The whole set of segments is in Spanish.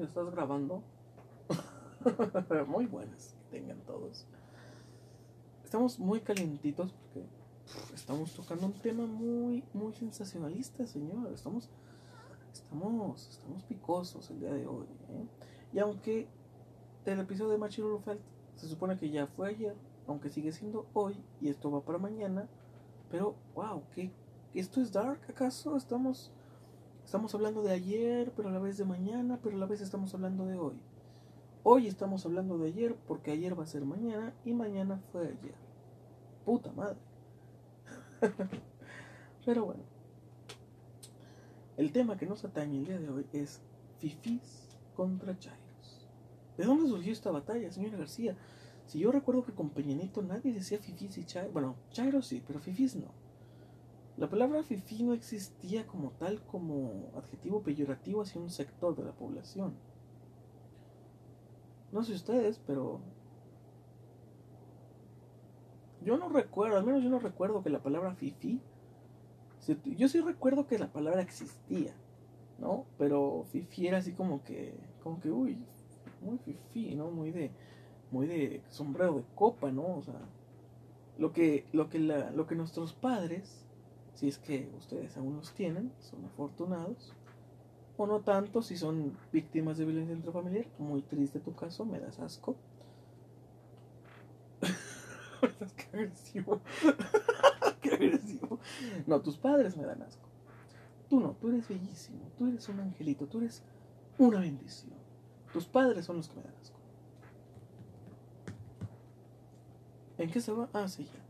¿Me estás grabando? muy buenas que tengan todos. Estamos muy calientitos porque estamos tocando un tema muy, muy sensacionalista, señor. Estamos, estamos, estamos picosos el día de hoy. ¿eh? Y aunque el episodio de Machiro se supone que ya fue ayer, aunque sigue siendo hoy y esto va para mañana, pero wow, ¿qué, ¿esto es dark acaso? Estamos, estamos hablando de ayer, pero a la vez de mañana, pero a la vez estamos hablando de hoy. Hoy estamos hablando de ayer porque ayer va a ser mañana y mañana fue ayer. Puta madre. Pero bueno. El tema que nos atañe el día de hoy es Fifis contra Chairos. ¿De dónde surgió esta batalla, señora García? Si yo recuerdo que con Peñanito nadie decía Fifis y Chairos. Bueno, Chairos sí, pero Fifis no. La palabra Fifi no existía como tal como adjetivo peyorativo hacia un sector de la población. No sé ustedes, pero yo no recuerdo, al menos yo no recuerdo que la palabra fifi. Yo sí recuerdo que la palabra existía, ¿no? Pero fifi era así como que, como que, uy, muy fifi, ¿no? Muy de, muy de sombrero de copa, ¿no? O sea, lo que, lo que, la, lo que nuestros padres, si es que ustedes aún los tienen, son afortunados, o no tanto si son víctimas de violencia intrafamiliar, muy triste tu caso, me das asco. Qué agresivo. Qué agresivo. No, tus padres me dan asco. Tú no, tú eres bellísimo, tú eres un angelito, tú eres una bendición. Tus padres son los que me dan asco. ¿En qué se va? Ah, sí, ya.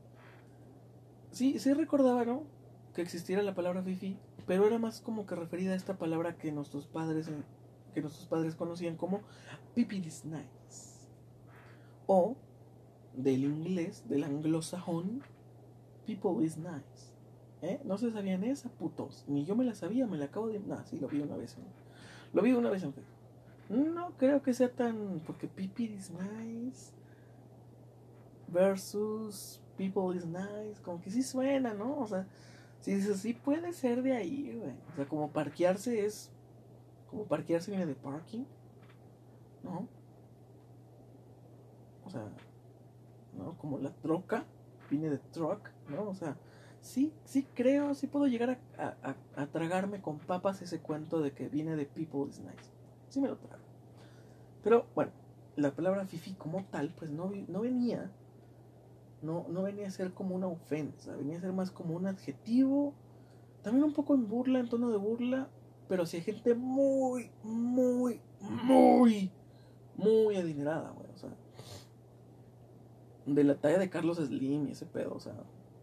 Sí, sí recordaba, ¿no? Que existiera la palabra fifi pero era más como que referida a esta palabra que nuestros padres que nuestros padres conocían como pipi nice o del inglés del anglosajón people is nice ¿Eh? no se sabían esa putos ni yo me la sabía me la acabo de no sí lo vi una vez lo vi una vez en Facebook no creo que sea tan porque pipi is nice versus people is nice como que sí suena no o sea Sí, sí puede ser de ahí, güey. O sea, como parquearse es. Como parquearse viene de parking. ¿No? O sea, ¿no? Como la troca viene de truck, ¿no? O sea, sí, sí creo, sí puedo llegar a, a, tragarme con papas ese cuento de que viene de people is nice. Sí me lo trago. Pero bueno, la palabra fifi como tal, pues no, no venía no, no venía a ser como una ofensa, venía a ser más como un adjetivo, también un poco en burla, en tono de burla, pero si gente muy, muy, muy, muy adinerada, güey, o sea, de la talla de Carlos Slim y ese pedo, o sea,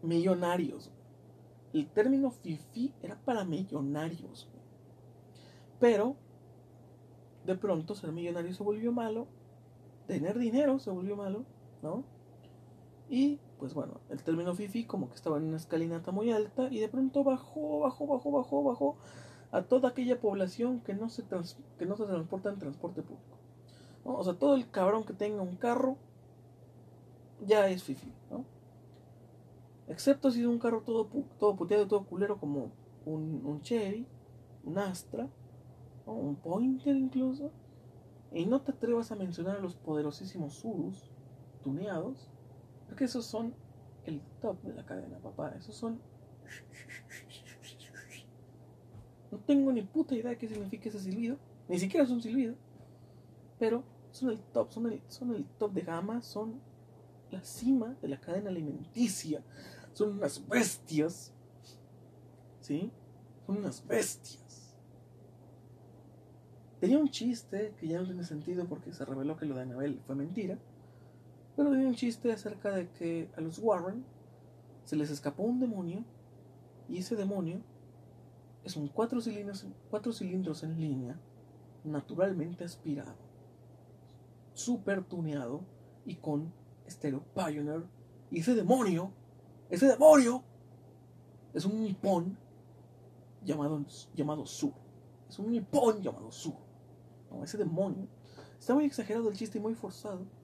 millonarios. El término fifi era para millonarios, Pero, de pronto ser millonario se volvió malo, tener dinero se volvió malo, ¿no? Y pues bueno, el término FIFI como que estaba en una escalinata muy alta y de pronto bajó, bajó, bajó, bajó, bajó a toda aquella población que no se, que no se transporta en transporte público. O sea, todo el cabrón que tenga un carro ya es FIFI, ¿no? Excepto si es un carro todo, todo puteado, todo culero como un, un Chevy, un Astra, un Pointer incluso. Y no te atrevas a mencionar a los poderosísimos Surus tuneados porque esos son el top de la cadena, papá. Esos son. No tengo ni puta idea de qué significa ese silbido. Ni siquiera es un silbido. Pero son el top, son el, son el top de gama, son la cima de la cadena alimenticia. Son unas bestias. ¿Sí? Son unas bestias. Tenía un chiste que ya no tiene sentido porque se reveló que lo de Anabel fue mentira. Pero hay un chiste acerca de que a los Warren se les escapó un demonio y ese demonio es un cuatro cilindros, en línea, naturalmente aspirado, super tuneado y con estéreo Pioneer. Y ese demonio, ese demonio, es un nipón llamado, llamado. Es un nipón llamado Sur. No, ese demonio. Está muy exagerado el chiste y muy forzado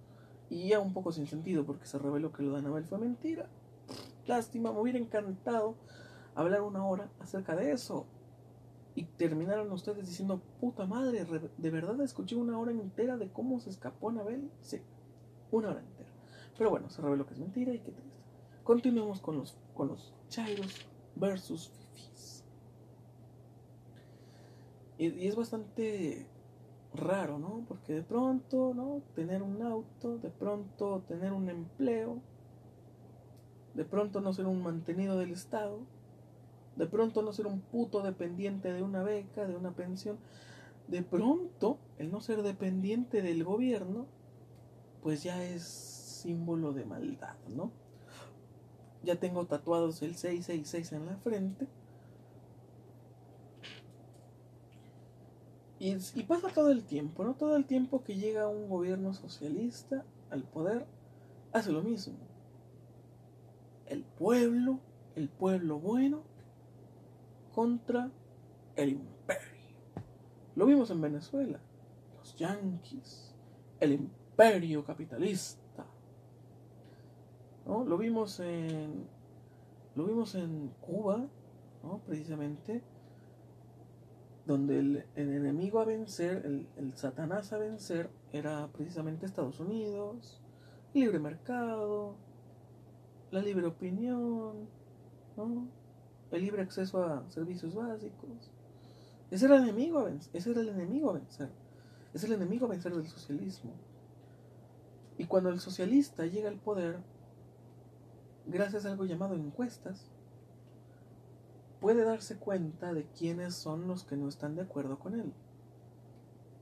y ya un poco sin sentido porque se reveló que lo de Anabel fue mentira. Lástima, me hubiera encantado hablar una hora acerca de eso. Y terminaron ustedes diciendo, puta madre, ¿de verdad escuché una hora entera de cómo se escapó Anabel? Sí, una hora entera. Pero bueno, se reveló que es mentira y que triste. Continuemos con los, con los Chairos versus Fifis. Y, y, es bastante raro, ¿no? Porque de pronto, ¿no? Tener un auto, de pronto tener un empleo, de pronto no ser un mantenido del Estado, de pronto no ser un puto dependiente de una beca, de una pensión, de pronto el no ser dependiente del gobierno, pues ya es símbolo de maldad, ¿no? Ya tengo tatuados el 666 en la frente. Y, pasa todo el tiempo, ¿no? Todo el tiempo que llega un gobierno socialista al poder, hace lo mismo. El pueblo, el pueblo bueno, contra el imperio. Lo vimos en Venezuela, los yanquis, el imperio capitalista ¿no? Lo vimos en lo vimos en Cuba, ¿no? precisamente, donde el, enemigo a vencer, el, el, Satanás a vencer, era precisamente Estados Unidos, libre mercado, la libre opinión, el libre acceso a servicios básicos. Ese era el enemigo vencer, ese era el enemigo a vencer, es el enemigo a vencer del socialismo. Y cuando el socialista llega al poder, gracias a algo llamado encuestas, puede darse cuenta de quiénes son los que no están de acuerdo con él.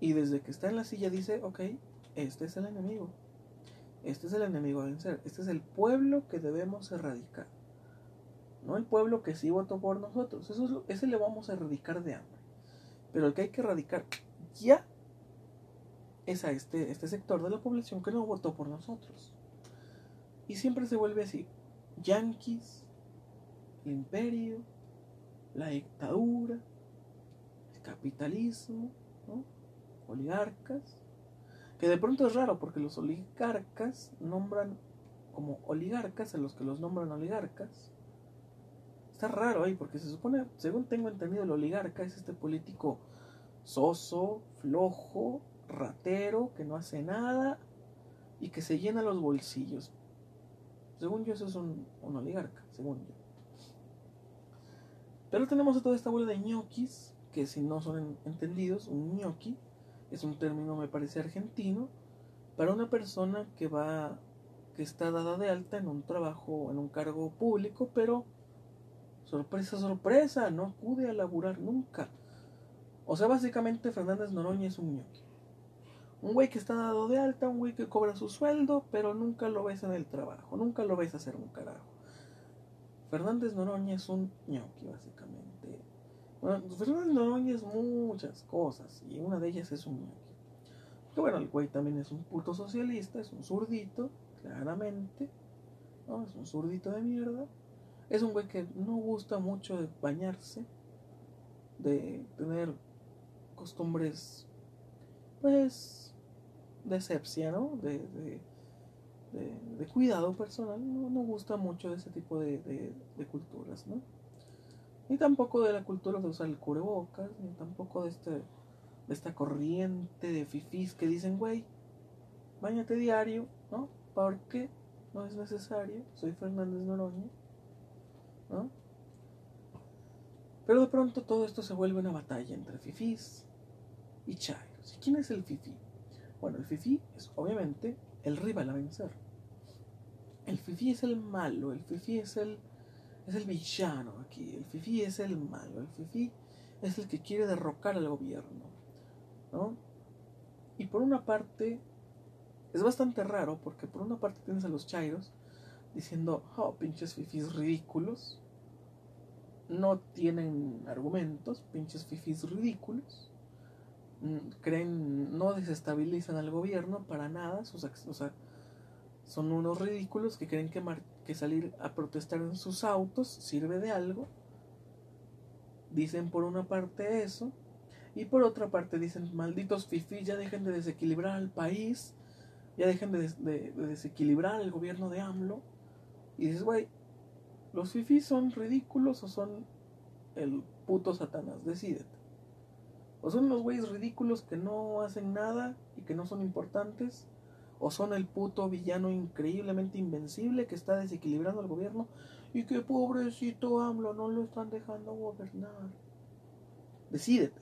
Y desde que está en la silla dice, ok, este es el enemigo. Este es el enemigo a vencer. Este es el pueblo que debemos erradicar. No el pueblo que sí votó por nosotros. Eso ese le vamos a erradicar de hambre. Pero el que hay que erradicar ya es a este, este sector de la población que no votó por nosotros. Y siempre se vuelve así yanquis, imperio, la dictadura, el capitalismo, oligarcas, que de pronto es raro porque los oligarcas nombran como oligarcas a los que los nombran oligarcas. Está raro ahí porque se supone, según tengo entendido, el oligarca es este político soso, flojo, ratero, que no hace nada y que se llena los bolsillos. Según yo, eso es un, oligarca, según yo. Pero tenemos a toda esta bola de ñoquis, que si no son entendidos, un ñoqui es un término, me parece, argentino, para una persona que va, que está dada de alta en un trabajo, en un cargo público, pero sorpresa, sorpresa, no acude a laburar nunca. O sea, básicamente Fernández Noroña es un ñoqui. Un güey que está dado de alta, un güey que cobra su sueldo, pero nunca lo ves en el trabajo, nunca lo ves hacer un carajo. Fernández Noroña es un ñoqui, básicamente. Bueno, Fernández Noroña es muchas cosas, y una de ellas es un ñoqui. Que bueno, el güey también es un puto socialista, es un zurdito, claramente. ¿no? Es un zurdito de mierda. Es un güey que no gusta mucho de bañarse, de tener costumbres, pues, de ¿no? De, de, cuidado personal, no, no, gusta mucho ese tipo de, culturas, ¿no? Ni tampoco de la cultura de usar el cubrebocas, ni tampoco de, este, de esta corriente de fifís que dicen, güey, bañate diario, ¿no? Porque no es necesario, soy Fernández Noroña, ¿no? Pero de pronto todo esto se vuelve una batalla entre fifís y chairos. ¿Y quién es el fifí? Bueno, el Fifi es obviamente el rival a vencer. El Fifi es el malo, el Fifi es el, es el villano aquí, el Fifi es el malo, el Fifi es el que quiere derrocar al gobierno. ¿no? Y por una parte, es bastante raro porque por una parte tienes a los chairos diciendo, oh, pinches fifis ridículos, no tienen argumentos, pinches fifis ridículos. Mm, creen, no desestabilizan al gobierno para nada, o sea, son unos ridículos que creen que, que salir a protestar en sus autos sirve de algo. Dicen por una parte eso, y por otra parte dicen, malditos fifís, ya dejen de desequilibrar al país, ya dejen de, de desequilibrar el gobierno de AMLO. Y dices, güey, ¿los fifís son ridículos o son el puto Satanás? Decídete. O son unos güeyes ridículos que no hacen nada y que no son importantes. O son el puto villano increíblemente invencible que está desequilibrando al gobierno y que pobrecito AMLO no lo están dejando gobernar. Decídete.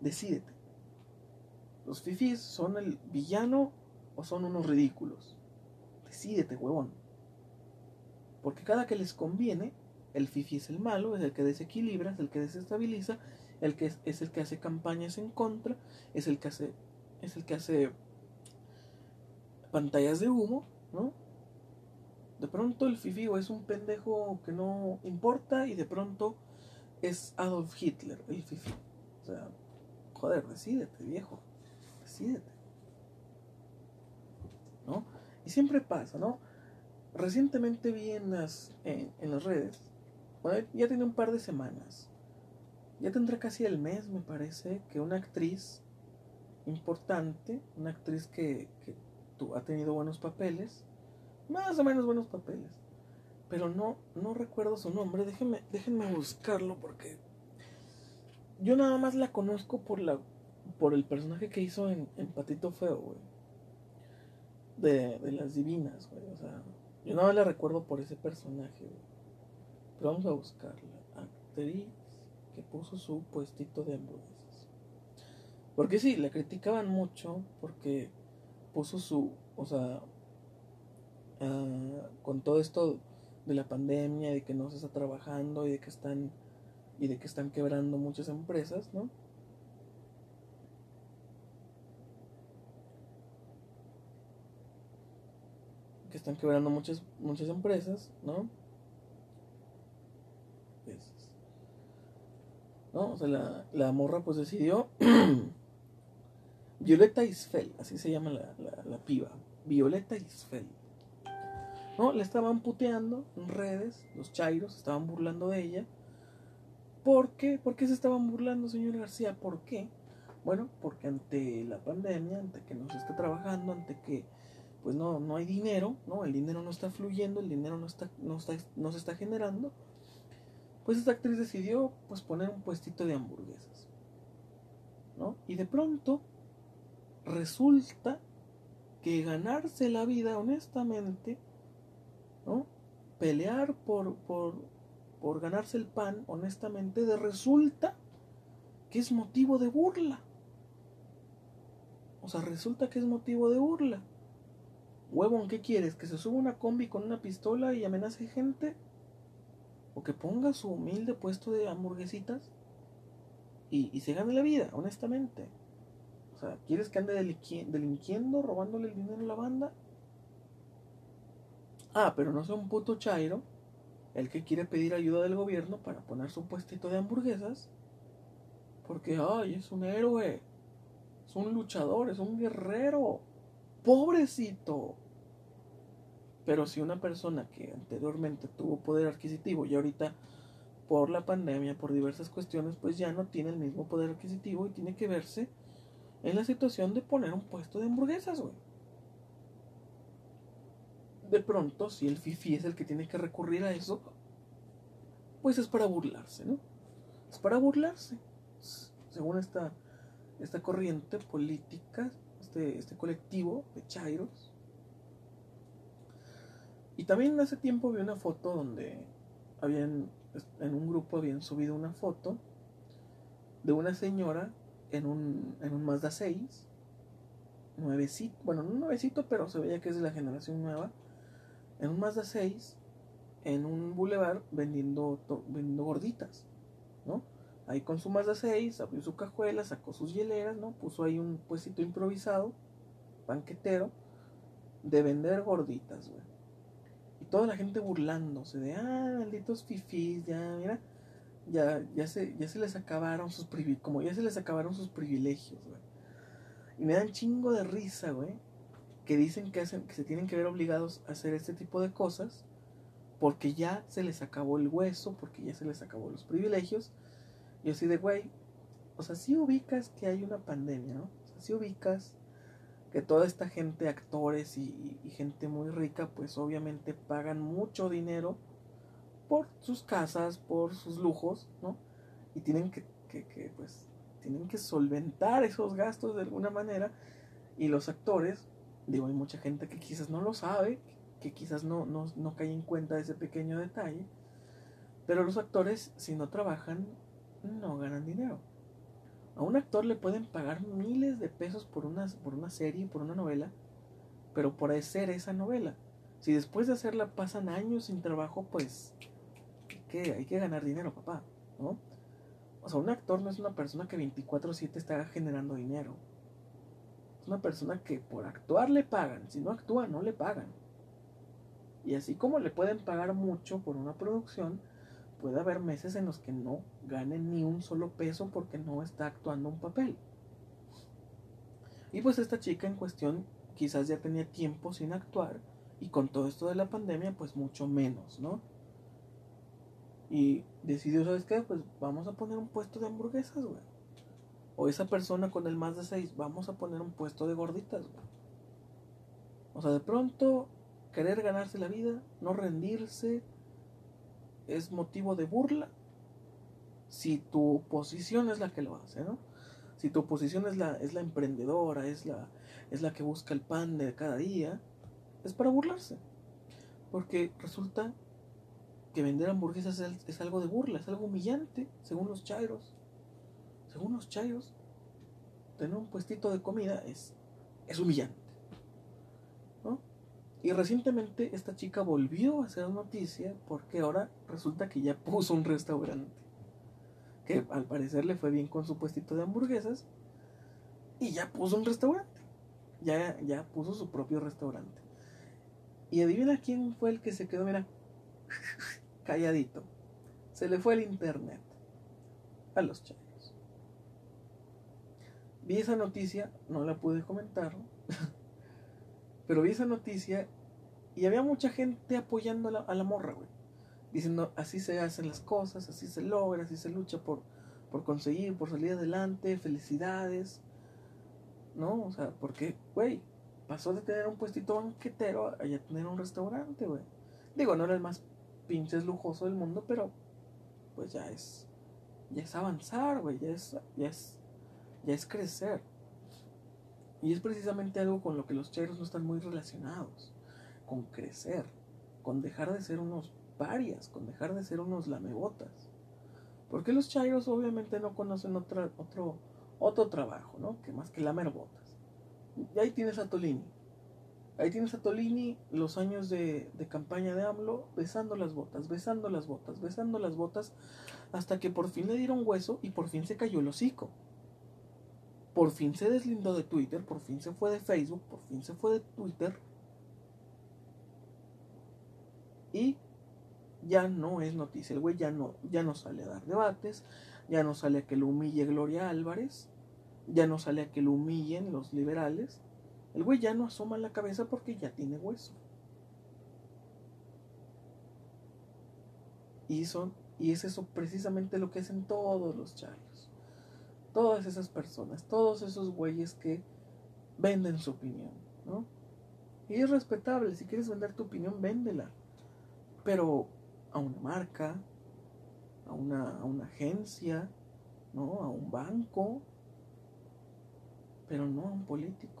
Decídete. ¿Los fifis son el villano o son unos ridículos? Decídete, huevón. Porque cada que les conviene, el fifi es el malo, es el que desequilibra, es el que desestabiliza, el que es, el que hace campañas en contra, es el que hace, es el que hace pantallas de humo, ¿no? De pronto el fifi es un pendejo que no importa y de pronto es Adolf Hitler, el fifi. O sea, joder, decídete, viejo, decídete. ¿No? Y siempre pasa, ¿no? Recientemente vi en las, en, las redes, ya tiene un par de semanas, ya tendrá casi el mes, me parece, que una actriz importante, una actriz que, que ha tenido buenos papeles, más o menos buenos papeles, pero no, no recuerdo su nombre, déjenme, déjenme buscarlo porque yo nada más la conozco por la por el personaje que hizo en, Patito Feo, güey. De, de las divinas, güey. O sea, yo no la recuerdo por ese personaje, Pero vamos a buscarla. Actriz que puso su puestito de hamburguesas. Porque sí, la criticaban mucho porque puso su, o sea, ah, con todo esto de la pandemia, de que no se está trabajando y de que están y de que están quebrando muchas empresas, ¿no? que están quebrando muchas, muchas empresas, ¿no? ¿No? O sea, la, la morra pues decidió. Violeta Isfel, así se llama la, la, piba. Violeta Isfel. ¿No? Le estaban puteando en redes, los chairos estaban burlando de ella. ¿Por qué? ¿Por qué se estaban burlando, señor García? ¿Por qué? Bueno, porque ante la pandemia, ante que no se está trabajando, ante que pues no, no hay dinero, ¿no? El dinero no está fluyendo, el dinero no, está, no, está, no se está generando. Pues esta actriz decidió pues poner un puestito de hamburguesas. ¿no? Y de pronto resulta que ganarse la vida honestamente, ¿no? Pelear por, por, por ganarse el pan honestamente, de resulta que es motivo de burla. O sea, resulta que es motivo de burla. Huevón, ¿qué quieres? ¿Que se suba una combi con una pistola y amenace gente? ¿O que ponga su humilde puesto de hamburguesitas y, y se gane la vida, honestamente? Sea, ¿quieres que ande delinquiendo, robándole el dinero a la banda? Ah, pero no sea un puto chairo el que quiere pedir ayuda del gobierno para poner su puestito de hamburguesas. Porque, ay, es un héroe, es un luchador, es un guerrero. Pobrecito. Pero si una persona que anteriormente tuvo poder adquisitivo y ahorita por la pandemia, por diversas cuestiones, pues ya no tiene el mismo poder adquisitivo y tiene que verse en la situación de poner un puesto de hamburguesas, güey. De pronto, si el Fifi es el que tiene que recurrir a eso, pues es para burlarse, ¿no? Es para burlarse. Según esta, esta corriente política, este, este colectivo de Chairos. Y también hace tiempo vi una foto donde habían, en un grupo habían subido una foto de una señora en un, en un Mazda 6, nuevecito, bueno, no nuevecito, pero se veía que es de la generación nueva, en un Mazda 6, en un boulevard vendiendo, vendiendo gorditas, ¿no? Ahí con su Mazda 6, abrió su cajuela, sacó sus hieleras, ¿no? Puso ahí un puestito improvisado, banquetero, de vender gorditas, güey. Y toda la gente burlándose de, ah, malditos fifís, ya, mira, ya, ya, se, ya se les acabaron sus privilegios, como ya se les acabaron sus privilegios. Y me dan chingo de risa, güey, que dicen que, hacen, que se tienen que ver obligados a hacer este tipo de cosas porque ya se les acabó el hueso, porque ya se les acabó los privilegios y así de, güey, o sea, si ubicas que hay una pandemia, ¿no? O sea, si ubicas que toda esta gente, actores y, gente muy rica, pues obviamente pagan mucho dinero por sus casas, por sus lujos, ¿no? Y tienen que, que, que, pues, tienen que solventar esos gastos de alguna manera y los actores, digo, hay mucha gente que quizás no lo sabe, que quizás no, no, no cae en cuenta ese pequeño detalle, pero los actores, si no trabajan, no ganan dinero. A un actor le pueden pagar miles de pesos por una, por una serie, por una novela, pero por hacer esa novela. Si después de hacerla pasan años sin trabajo, pues hay que ganar dinero, papá, ¿no? O sea, un actor no es una persona que 24/7 está generando dinero. Es una persona que por actuar le pagan, si no actúa no le pagan. Y así como le pueden pagar mucho por una producción, puede haber meses en los que no ganen ni un solo peso porque no está actuando un papel. Y pues esta chica en cuestión quizás ya tenía tiempo sin actuar y con todo esto de la pandemia pues mucho menos, ¿no? Y decidió, ¿sabes qué? Pues vamos a poner un puesto de hamburguesas, güey. O esa persona con el más de seis, vamos a poner un puesto de gorditas, güey. O sea, de pronto, querer ganarse la vida, no rendirse, es motivo de burla si tu posición es la que lo hace, ¿no? Si tu posición es la, es la emprendedora, es la, es la que busca el pan de cada día, es para burlarse. Porque resulta que vender hamburguesas es, algo de burla, es algo humillante, según los chairos. Según los chairos, tener un puestito de comida es, es humillante. ¿no? Y recientemente esta chica volvió a hacer noticia porque ahora resulta que ya puso un restaurante. Que al parecer le fue bien con su puestito de hamburguesas. Y ya puso un restaurante. Ya, ya puso su propio restaurante. Y adivina quién fue el que se quedó, mira, calladito. Se le fue el internet a los chayos. Vi esa noticia, no la pude comentar, pero vi esa noticia y había mucha gente apoyando a la, a la morra, güey. Diciendo, así se hacen las cosas, así se logra, así se lucha por, por conseguir, por salir adelante, felicidades. ¿No? O sea, porque, güey, pasó de tener un puestito banquetero a ya tener un restaurante, güey. Digo, no era el más pinches lujoso del mundo, pero pues ya es ya es avanzar, güey, ya es ya es ya es crecer. Y es precisamente algo con lo que los chairos no están muy relacionados, con crecer, con dejar de ser unos parias, con dejar de ser unos lamebotas. Porque los chairos obviamente no conocen otro otro trabajo, ¿no? Que más que lamerbotas. Y ahí tienes a Tolini. Ahí tienes a Tolini los años de, de, campaña de AMLO besando las botas, besando las botas, besando las botas, hasta que por fin le dieron hueso y por fin se cayó el hocico. Por fin se deslindó de Twitter, por fin se fue de Facebook, por fin se fue de Twitter. Y ya no es noticia. El güey ya no, ya no sale a dar debates, ya no sale a que lo humille Gloria Álvarez ya no sale a que lo humillen los liberales. El güey ya no asoma la cabeza porque ya tiene hueso. Y, son, y es eso precisamente lo que hacen todos los chayos. Todas esas personas, todos esos güeyes que venden su opinión, ¿no? Y es respetable, si quieres vender tu opinión, véndela. Pero a una marca, a una, a una agencia, ¿no? A un banco, pero no a un político.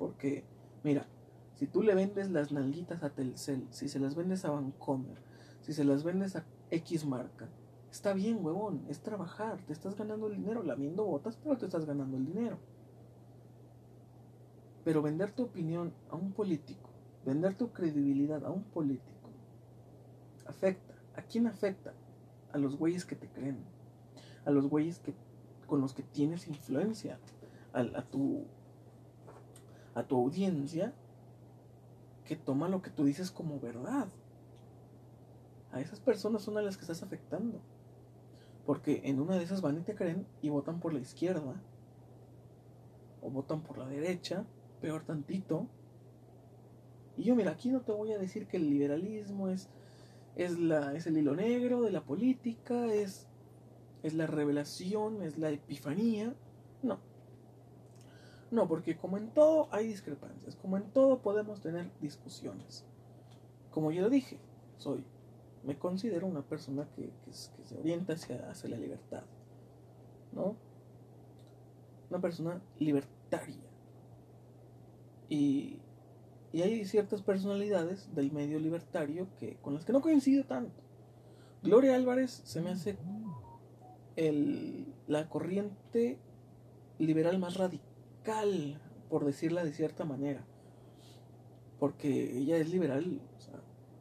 Porque, mira, si tú le vendes las nalguitas a Telcel, si se las vendes a Vancomer, si se las vendes a X marca, está bien, huevón, es trabajar, te estás ganando el dinero, lamiendo botas, pero te estás ganando el dinero. Pero vender tu opinión a un político, vender tu credibilidad a un político, afecta. ¿A quién afecta? A los güeyes que te creen, a los güeyes que, con los que tienes influencia, a, tu, a tu audiencia que toma lo que tú dices como verdad. A esas personas son a las que estás afectando. Porque en una de esas van y te creen y votan por la izquierda. O votan por la derecha, peor tantito. Y yo, mira, aquí no te voy a decir que el liberalismo es, es, la, es el hilo negro de la política, es, es la revelación, es la epifanía. No. Porque como en todo hay discrepancias, como en todo podemos tener discusiones. Como ya lo dije, soy, me considero una persona que, se orienta hacia, la libertad, ¿no? una persona libertaria. Y, hay ciertas personalidades del medio libertario que, con las que no coincido tanto. Gloria Álvarez se me hace la corriente liberal más radical, por decirla de cierta manera. Porque ella es liberal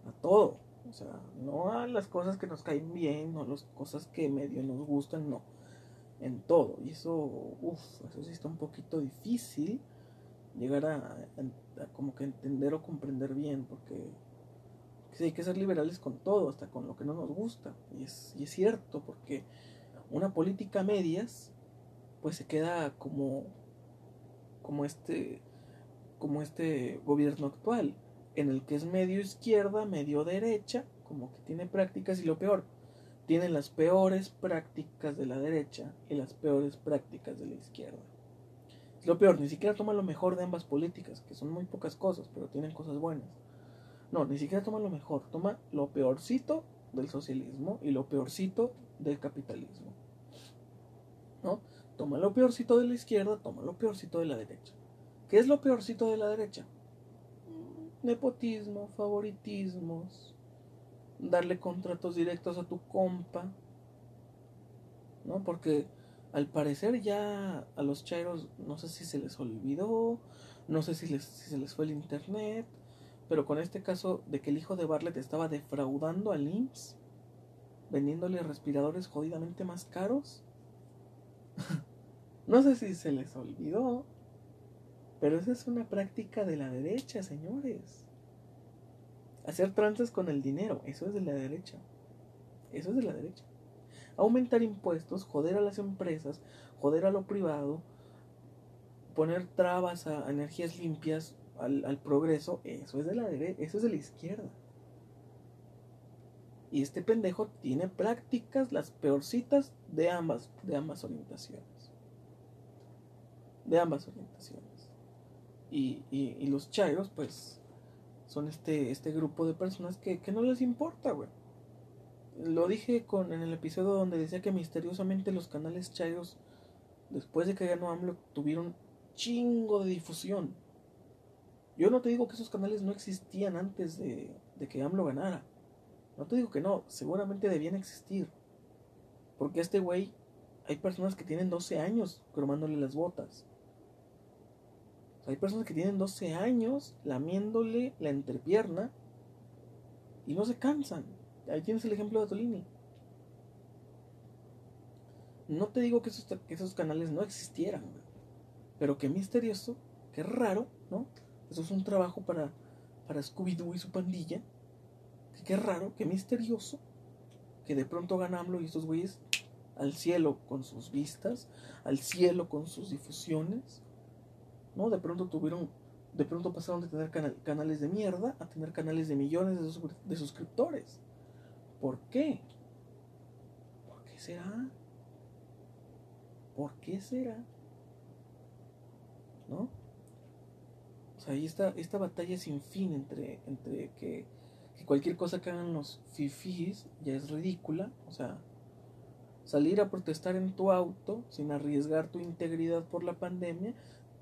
a todo. O sea, no a las cosas que nos caen bien, no a las cosas que medio nos gustan, no. En todo. Y eso, uff, eso sí está un poquito difícil llegar a, como que entender o comprender bien, porque sí, hay que ser liberales con todo, hasta con lo que no nos gusta. Y es, y es cierto, porque una política medias, pues se queda como, como este, como este gobierno actual en el que es medio izquierda, medio derecha, como que tiene prácticas y lo peor, tiene las peores prácticas de la derecha y las peores prácticas de la izquierda. Es lo peor, ni siquiera toma lo mejor de ambas políticas, que son muy pocas cosas, pero tienen cosas buenas. No, ni siquiera toma lo mejor, toma lo peorcito del socialismo y lo peorcito del capitalismo. ¿No? Toma lo peorcito de la izquierda, toma lo peorcito de la derecha. ¿Qué es lo peorcito de la derecha? nepotismo, favoritismos, darle contratos directos a tu compa, ¿no? Porque al parecer ya a los chairos no sé si se les olvidó, no sé si, les, si se les fue el internet, pero con este caso de que el hijo de Bartlett estaba defraudando al IMSS, vendiéndole respiradores jodidamente más caros, no sé si se les olvidó, pero esa es una práctica de la derecha, señores. Hacer tranzas con el dinero, eso es de la derecha. Eso es de la derecha. Aumentar impuestos, joder a las empresas, joder a lo privado, poner trabas a energías limpias, al, progreso, eso es de la derecha, eso es de la izquierda. Y este pendejo tiene prácticas las peorcitas de ambas, de ambas orientaciones. De ambas orientaciones. Y, y, los chairos, pues, son este, este grupo de personas que, que no les importa, güey. Lo dije con, en el episodio donde decía que misteriosamente los canales chairos, después de que ganó AMLO, tuvieron chingo de difusión. Yo no te digo que esos canales no existían antes de, de que AMLO ganara. No te digo que no, seguramente debían existir. Porque este güey hay personas que tienen 12 años cromándole las botas. Hay personas que tienen 12 años lamiéndole la entrepierna y no se cansan. Ahí tienes el ejemplo de Tolini. No te digo que esos, canales no existieran, pero qué misterioso, qué raro, ¿no? Eso es un trabajo para, Scooby-Doo y su pandilla. qué raro, qué misterioso que de pronto ganamlo y estos güeyes al cielo con sus vistas, al cielo con sus difusiones, ¿no? De pronto tuvieron, de pronto pasaron de tener canales de mierda a tener canales de millones de, suscriptores. ¿Por qué? ¿Por qué será? ¿Por qué será? ¿No? O sea, ahí está esta batalla sin fin entre, entre que, que cualquier cosa que hagan los fifis ya es ridícula. O sea, salir a protestar en tu auto sin arriesgar tu integridad por la pandemia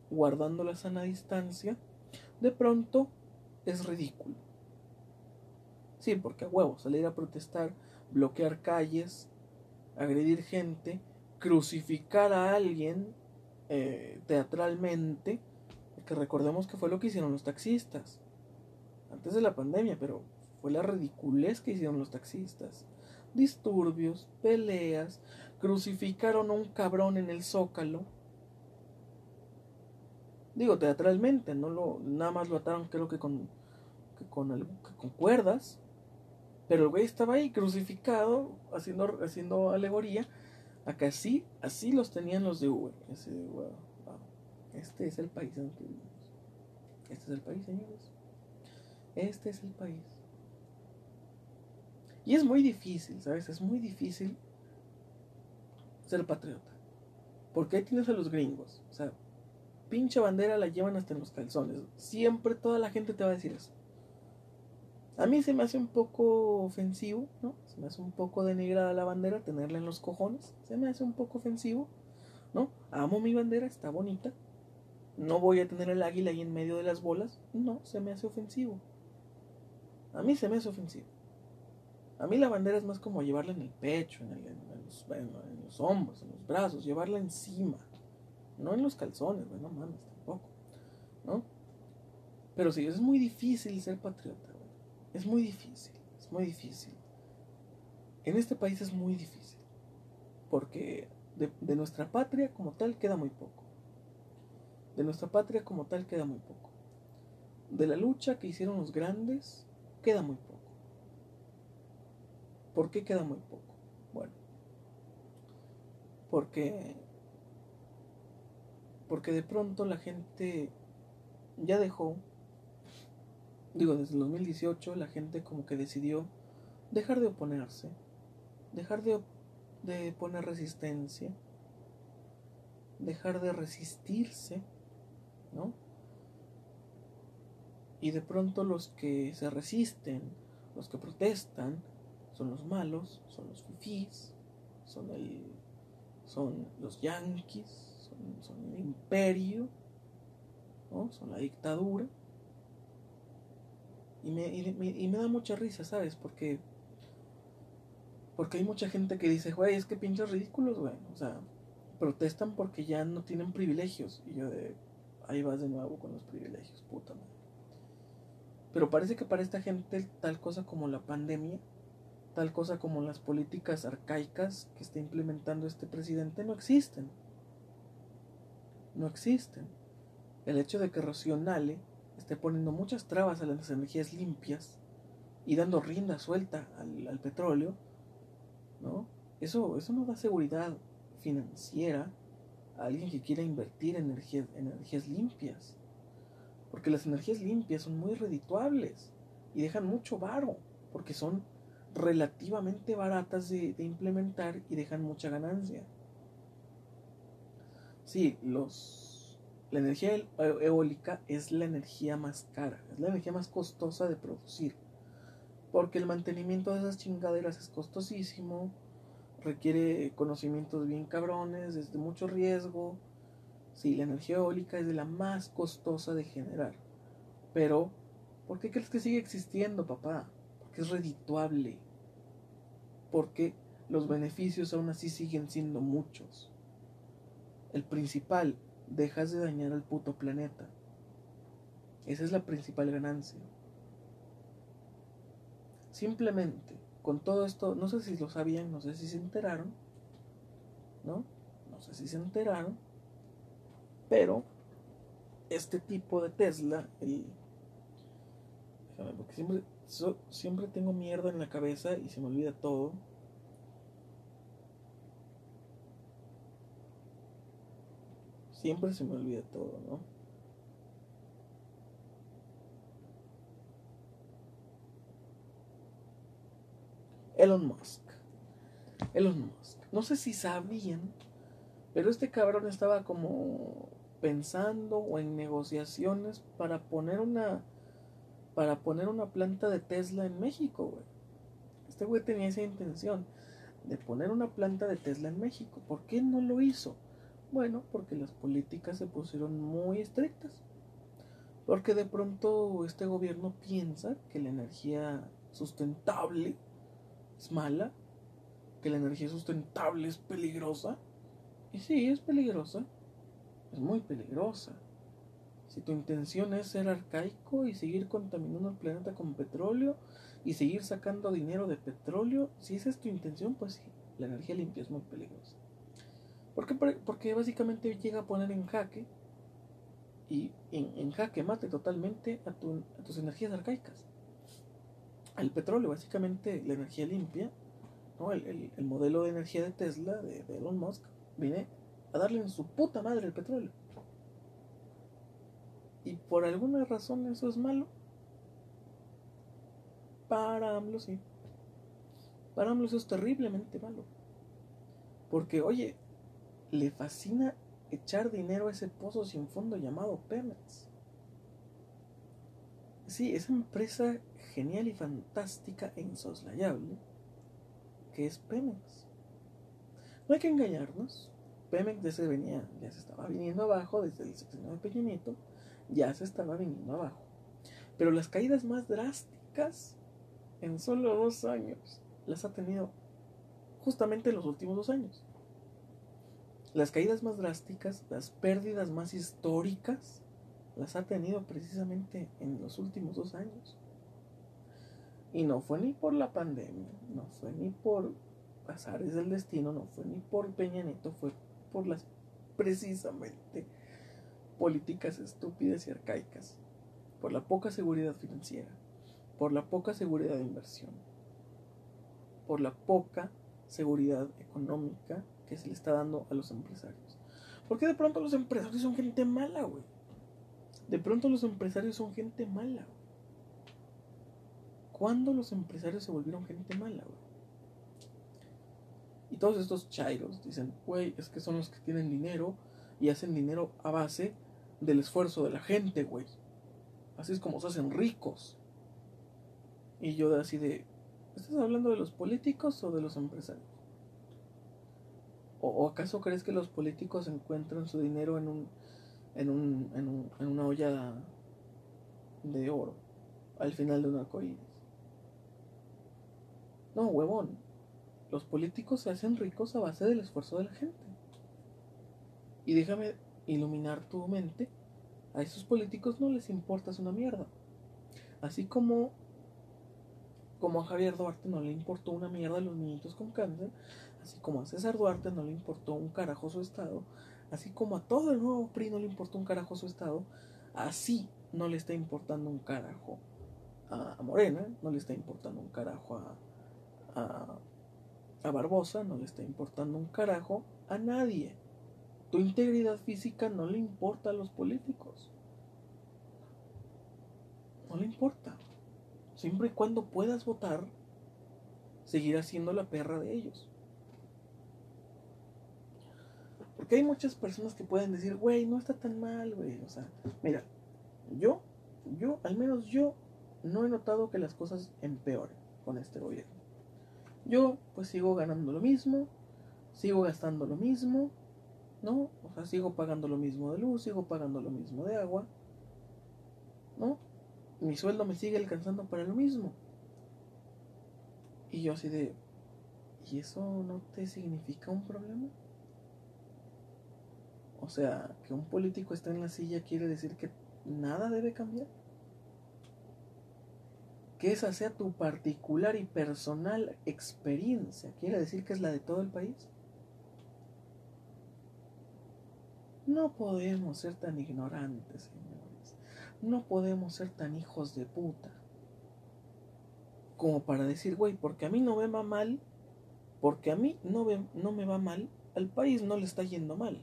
guardando la sana distancia, de pronto es ridículo. Sí, porque a huevo, salir a protestar, bloquear calles, agredir gente, crucificar a alguien eh, teatralmente, que recordemos que fue lo que hicieron los taxistas antes de la pandemia, pero fue la ridiculez que hicieron los taxistas. Disturbios, peleas, crucificaron a un cabrón en el zócalo Digo, teatralmente, no lo, nada más lo ataron creo que con, con, con cuerdas. Pero el güey estaba ahí crucificado, haciendo, haciendo alegoría. Acá sí, así los tenían los de Uber. Este es el país en el que vivimos. Este es el país, señores. Este es el país. Y es muy difícil, ¿sabes? Es muy difícil ser patriota. Porque ahí tienes a los gringos. O sea, pinche bandera la llevan hasta en los calzones. Siempre toda la gente te va a decir eso. A mí se me hace un poco ofensivo, ¿no? Se me hace un poco denigrada la bandera, tenerla en los cojones. Se me hace un poco ofensivo. ¿no? Amo mi bandera, está bonita. No voy a tener el águila ahí en medio de las bolas. No, se me hace ofensivo. A mí se me hace ofensivo. A mí la bandera es más como llevarla en el pecho, en, los, en, los, hombros, en los brazos, llevarla encima. No en los calzones, no mames, tampoco. ¿No? Pero sí, es muy difícil ser patriota, Es muy difícil, es muy difícil. En este país es muy difícil. Porque de, nuestra patria como tal queda muy poco. De nuestra patria como tal queda muy poco. De la lucha que hicieron los grandes queda muy poco. ¿Por qué queda muy poco? Bueno, porque porque de pronto la gente ya dejó digo, desde el 2018 la gente como que decidió dejar de oponerse, dejar de, de poner resistencia, dejar de resistirse, ¿no? Y de pronto los que se resisten, los que protestan, son los malos, son los fifís, son el, son los yanquis, son, el imperio, ¿no? son la dictadura. Y me, y, me, da mucha risa, ¿sabes? Porque, porque hay mucha gente que dice, güey, es que pinches ridículos, güey. O sea, protestan porque ya no tienen privilegios. Y yo de, ahí vas de nuevo con los privilegios, puta madre. Pero parece que para esta gente tal cosa como la pandemia, tal cosa como las políticas arcaicas que está implementando este presidente no existen. No existen. El hecho de que Racionale esté poniendo muchas trabas a las energías limpias y dando rienda suelta al, petróleo, ¿no? Eso, eso no da seguridad financiera a alguien que quiera invertir en energías, energías limpias. Porque las energías limpias son muy redituables y dejan mucho varo, porque son relativamente baratas de, de implementar y dejan mucha ganancia. Sí, los la energía e-, eólica es la energía más cara, es la energía más costosa de producir. Porque el mantenimiento de esas chingaderas es costosísimo, requiere conocimientos bien cabrones, es de mucho riesgo. Sí, la energía eólica es de la más costosa de generar. Pero, ¿por qué crees que sigue existiendo, papá? Porque es redituable. Porque los beneficios aún así siguen siendo muchos. El principal dejas de dañar al puto planeta. Esa es la principal ganancia. Simplemente, con todo esto, no sé si lo sabían, no sé si se enteraron, ¿no? No sé si se enteraron, pero este tipo de Tesla, el... porque siempre, siempre tengo mierda en la cabeza y se me olvida todo. Siempre se me olvida todo, ¿no? Elon Musk. Elon Musk. No sé si sabían, pero este cabrón estaba como pensando o en negociaciones para poner una para poner una planta de Tesla en México, güey. Este güey tenía esa intención de poner una planta de Tesla en México. ¿Por qué no lo hizo? Bueno, porque las políticas se pusieron muy estrictas. Porque de pronto este gobierno piensa que la energía sustentable es mala, que la energía sustentable es peligrosa. Y sí, es peligrosa. Es muy peligrosa. Si tu intención es ser arcaico y seguir contaminando el planeta con petróleo y seguir sacando dinero de petróleo, si esa es tu intención, pues sí, la energía limpia es muy peligrosa. ¿Por qué? Porque básicamente llega a poner en jaque y en, jaque mate totalmente a, tus energías arcaicas. El petróleo, básicamente la energía limpia, ¿no? el, modelo de energía de Tesla, de, Elon Musk, viene a darle en su puta madre el petróleo. Y por alguna razón eso es malo. Para AMLO sí. Para AMLO eso es terriblemente malo. Porque, oye, le fascina echar dinero a ese pozo sin fondo llamado Pemex. Sí, esa empresa genial y fantástica e insoslayable que es Pemex. No hay que engañarnos, Pemex ya se venía, ya se estaba viniendo abajo desde el sexenio de Peña ya se estaba viniendo abajo. Pero las caídas más drásticas en solo dos años las ha tenido justamente en los últimos dos años. Las caídas más drásticas, las pérdidas más históricas, las ha tenido precisamente en los últimos dos años. Y no fue ni por la pandemia, no fue ni por azares del destino, no fue ni por Peña Nieto, fue por las precisamente políticas estúpidas y arcaicas, por la poca seguridad financiera, por la poca seguridad de inversión, por la poca seguridad económica que se le está dando a los empresarios. Porque de pronto los empresarios son gente mala, güey. De pronto los empresarios son gente mala. ¿Cuándo los empresarios se volvieron gente mala, güey? Y todos estos chairos dicen, güey, es que son los que tienen dinero y hacen dinero a base del esfuerzo de la gente, güey. Así es como se hacen ricos. Y yo así de, ¿estás hablando de los políticos o de los empresarios? ¿O, acaso crees que los políticos encuentran su dinero en un, en un, en, un, en una olla de oro al final de un arcoíris? No, huevón. Los políticos se hacen ricos a base del esfuerzo de la gente. Y déjame iluminar tu mente. A esos políticos no les importas una mierda. Así como como a Javier Duarte no le importó una mierda a los niñitos con cáncer, así como a César Duarte no le importó un carajo su estado, así como a todo el nuevo PRI no le importó un carajo su estado, así no le está importando un carajo a Morena, no le está importando un carajo a, a, a Barbosa, no le está importando un carajo a nadie. Tu integridad física no le importa a los políticos. No le importa. Siempre y cuando puedas votar, seguirás siendo la perra de ellos. Porque hay muchas personas que pueden decir, güey, no está tan mal, güey. O sea, mira, yo, yo, al menos yo, no he notado que las cosas empeoren con este gobierno. Yo, pues sigo ganando lo mismo, sigo gastando lo mismo, ¿no? O sea, sigo pagando lo mismo de luz, sigo pagando lo mismo de agua, ¿no? mi sueldo me sigue alcanzando para lo mismo. Y yo así de, ¿y eso no te significa un problema? O sea, que un político está en la silla quiere decir que nada debe cambiar. Que esa sea tu particular y personal experiencia, quiere decir que es la de todo el país. No podemos ser tan ignorantes, señor. No podemos ser tan hijos de puta. Como para decir, güey, porque a mí no me va mal, porque a mí no, no me va mal, al país no le está yendo mal.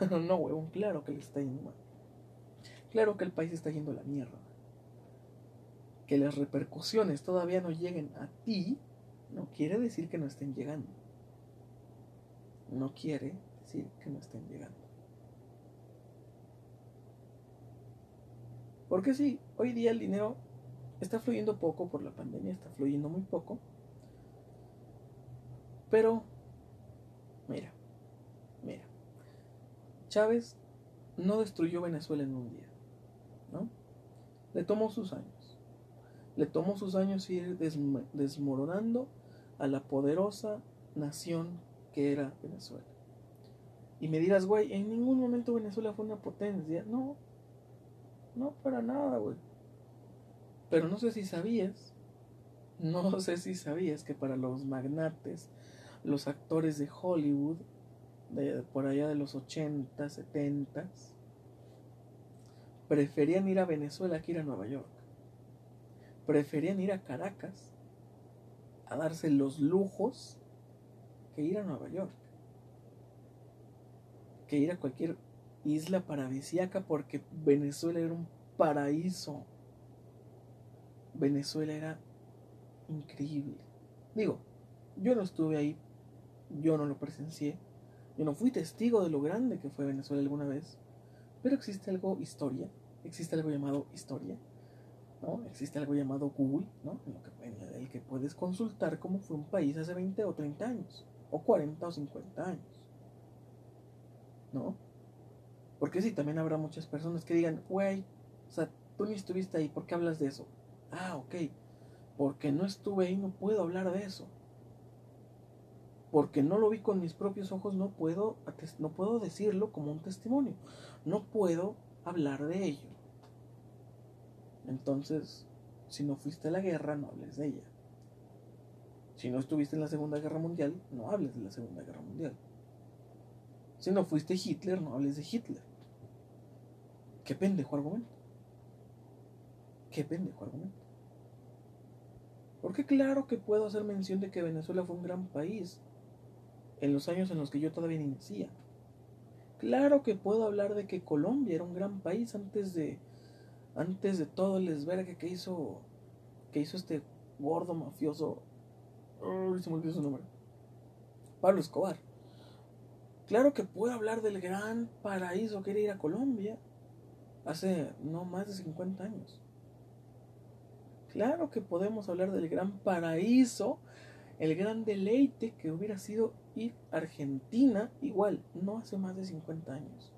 no, huevón, claro que le está yendo mal. Claro que el país está yendo a la mierda. Que las repercusiones todavía no lleguen a ti, no quiere decir que no estén llegando. No quiere decir que no estén llegando. Porque sí, hoy día el dinero está fluyendo poco por la pandemia, está fluyendo muy poco. Pero, mira, Chávez no destruyó Venezuela en un día, ¿no? Le tomó sus años. Le tomó sus años ir desmoronando a la poderosa nación que era Venezuela. Y me dirás, güey, en ningún momento Venezuela fue una potencia. No, no, para nada, güey. Pero no sé si sabías, no sé si sabías que para los magnates, los actores de Hollywood, de por allá de los 80, 70, preferían ir a Venezuela que ir a Nueva York. Preferían ir a Caracas a darse los lujos que ir a Nueva York. Que ir a cualquier isla paradisiaca porque Venezuela era un paraíso. Venezuela era increíble. Digo, yo no estuve ahí, yo no lo presencié, yo no fui testigo de lo grande que fue Venezuela alguna vez, pero existe algo historia, existe algo llamado historia, ¿no? Existe algo llamado Google, ¿no? En, en el que puedes consultar cómo fue un país hace 20 o 30 años, o 40 o 50 años. ¿no? Porque sí, también habrá muchas personas que digan, güey, o sea, tú ni estuviste ahí, ¿por qué hablas de eso? Ah, ok, porque no estuve ahí, no puedo hablar de eso. Porque no lo vi con mis propios ojos, no puedo, no puedo decirlo como un testimonio. No puedo hablar de ello. Entonces, si no fuiste a la guerra, no hables de ella. Si no estuviste en la Segunda Guerra Mundial, no hables de la Segunda Guerra Mundial. Si no fuiste Hitler, no hables de Hitler. Qué pendejo argumento. Qué pendejo argumento. Porque claro que puedo hacer mención de que Venezuela fue un gran país en los años en los que yo todavía ni nacía. Claro que puedo hablar de que Colombia era un gran país antes de antes de todo el desvergue que hizo que hizo este gordo mafioso. su nombre. Pablo Escobar. Claro que puedo hablar del gran paraíso que era ir a Colombia hace no más de 50 años. Claro que podemos hablar del gran paraíso, el gran deleite que hubiera sido a Argentina, igual, no hace más de 50 años.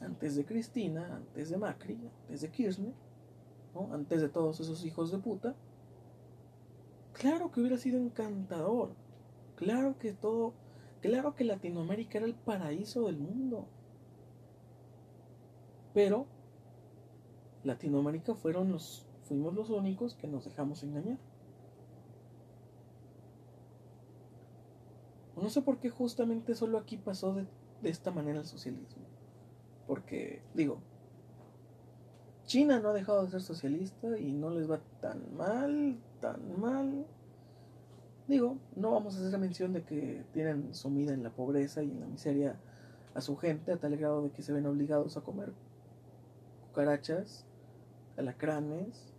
Antes de Cristina, antes de Macri, antes de Kirchner, antes de todos esos hijos de puta. Claro que hubiera sido encantador. Claro que todo, claro que Latinoamérica era el paraíso del mundo. Pero Latinoamérica fueron los, fuimos los únicos que nos dejamos engañar. No sé por qué justamente solo aquí pasó de, esta manera el socialismo. Porque, digo, China no ha dejado de ser socialista y no les va tan mal, tan mal. Digo, no vamos a hacer mención de que tienen sumida en la pobreza y en la miseria a su gente a tal grado de que se ven obligados a comer cucarachas alacranes,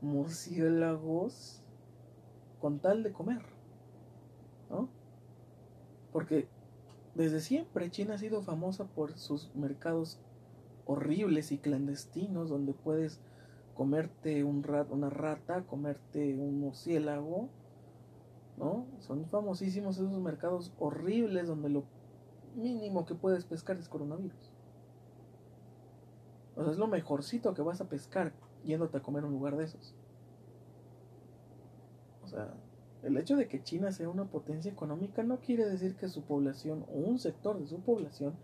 murciélagos, con tal de comer, ¿no? Porque desde siempre China ha sido famosa por sus mercados horribles y clandestinos donde puedes comerte una rata, comerte un murciélago, ¿no? Son famosísimos esos mercados horribles donde lo mínimo que puedes pescar es coronavirus. O sea, es lo mejorcito que vas a pescar yéndote a comer un lugar de esos. O sea, el hecho de que China sea una potencia económica no quiere decir que su población o un sector de su población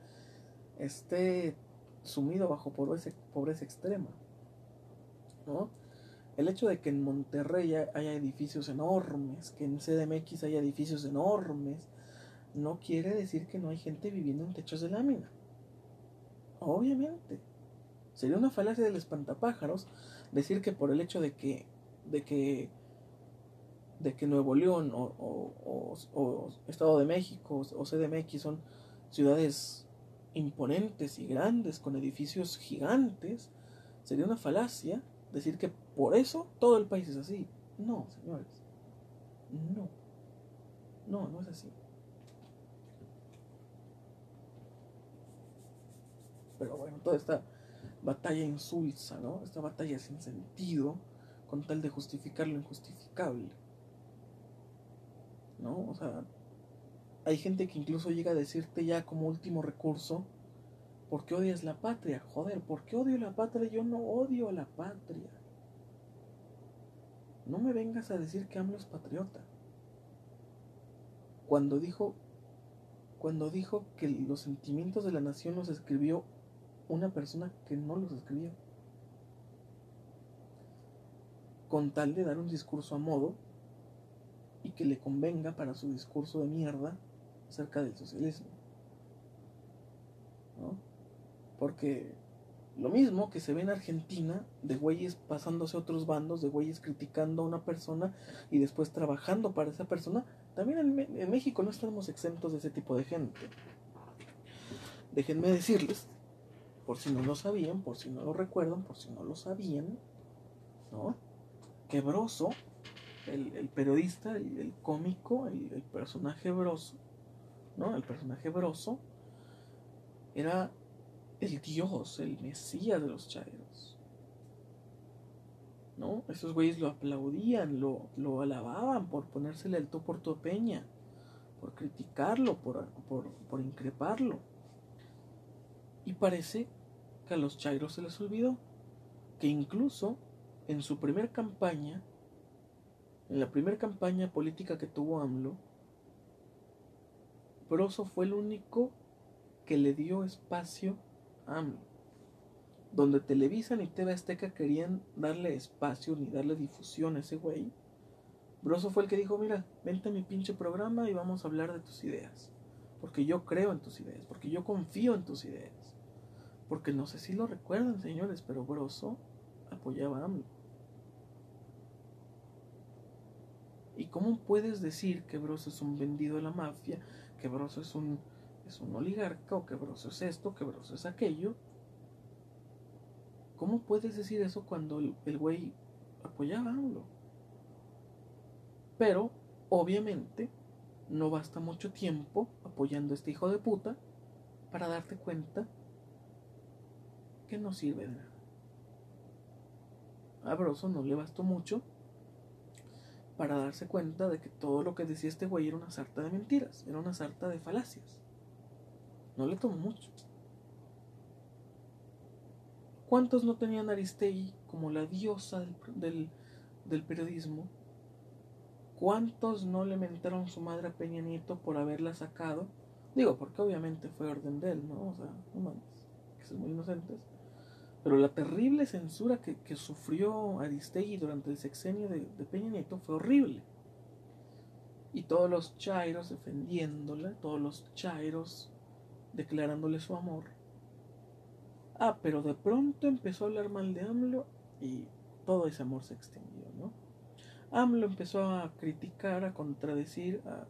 esté sumido bajo pobreza, pobreza extrema. ¿No? El hecho de que en Monterrey haya edificios enormes, que en CDMX haya edificios enormes, no quiere decir que no hay gente viviendo en techos de lámina. Obviamente. Sería una falacia del espantapájaros decir que por el hecho de que, de que, de que Nuevo León o, Estado de México o CDMX son ciudades imponentes y grandes con edificios gigantes, sería una falacia decir que por eso todo el país es así. No, señores. No. No, no es así. Pero bueno, todo está batalla insulsa, ¿no? Esta batalla sin sentido, con tal de justificar lo injustificable. ¿No? O sea, hay gente que incluso llega a decirte ya como último recurso, ¿por qué odias la patria? Joder, ¿por qué odio la patria? Yo no odio la patria. No me vengas a decir que AMLO es patriota. Cuando dijo, cuando dijo que los sentimientos de la nación los escribió una persona que no los escribió. Con tal de dar un discurso a modo y que le convenga para su discurso de mierda acerca del socialismo. ¿No? Porque lo mismo que se ve en Argentina, de güeyes pasándose a otros bandos, de güeyes criticando a una persona y después trabajando para esa persona, también en, en México no estamos exentos de ese tipo de gente. Déjenme decirles por si no lo sabían, por si no lo recuerdan, por si no lo sabían, ¿no? Que Broso, el, periodista, el, cómico, el, personaje Broso, ¿no? El personaje Broso era el dios, el mesías de los chairos. ¿No? Esos güeyes lo aplaudían, lo, alababan por ponérsele el tú por tu peña, por criticarlo, por, por, por increparlo. Y parece que a los Chairos se les olvidó que incluso en su primer campaña, en la primera campaña política que tuvo AMLO, Broso fue el único que le dio espacio a AMLO. Donde Televisa ni TV Azteca querían darle espacio ni darle difusión a ese güey. Broso fue el que dijo, mira, vente a mi pinche programa y vamos a hablar de tus ideas. Porque yo creo en tus ideas, porque yo confío en tus ideas. Porque no sé si lo recuerdan, señores, pero Broso apoyaba a AMLO. ¿Y cómo puedes decir que Broso es un vendido de la mafia, que Broso es un, es un oligarca, o que Broso es esto, que Broso es aquello? ¿Cómo puedes decir eso cuando el, el güey apoyaba a AMLO? Pero, obviamente, no basta mucho tiempo apoyando a este hijo de puta para darte cuenta que no sirve de nada. A Broso no le bastó mucho para darse cuenta de que todo lo que decía este güey era una sarta de mentiras, era una sarta de falacias. No le tomó mucho. ¿Cuántos no tenían Aristegui como la diosa del, del, periodismo? ¿Cuántos no le mentaron su madre a Peña Nieto por haberla sacado? Digo, porque obviamente fue orden de él, ¿no? O sea, no mames, que son muy inocentes. Pero la terrible censura que, que sufrió Aristegui durante el sexenio de, Peña Nieto fue horrible. Y todos los chairos defendiéndola, todos los chairos declarándole su amor. Ah, pero de pronto empezó a hablar mal de AMLO y todo ese amor se extinguió, ¿no? AMLO empezó a criticar, a contradecir, a,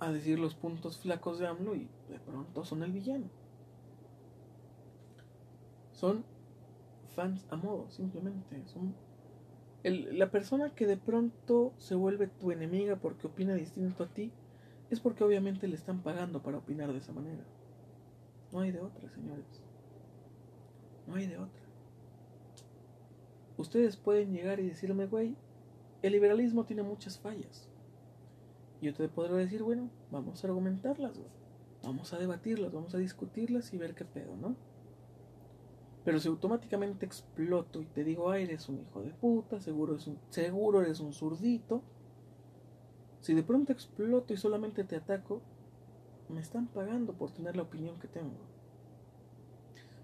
a, a decir los puntos flacos de AMLO y de pronto son el villano. Son fans a modo, simplemente. Son el, la persona que de pronto se vuelve tu enemiga porque opina distinto a ti es porque obviamente le están pagando para opinar de esa manera. No hay de otra, señores. No hay de otra. Ustedes pueden llegar y decirme, güey, el liberalismo tiene muchas fallas. Yo te podré decir, bueno, vamos a argumentarlas, güey. Vamos a debatirlas, vamos a discutirlas y ver qué pedo, ¿no? Pero si automáticamente exploto y te digo, ay, eres un hijo de puta, seguro, es un, seguro eres un zurdito. Si de pronto exploto y solamente te ataco, me están pagando por tener la opinión que tengo.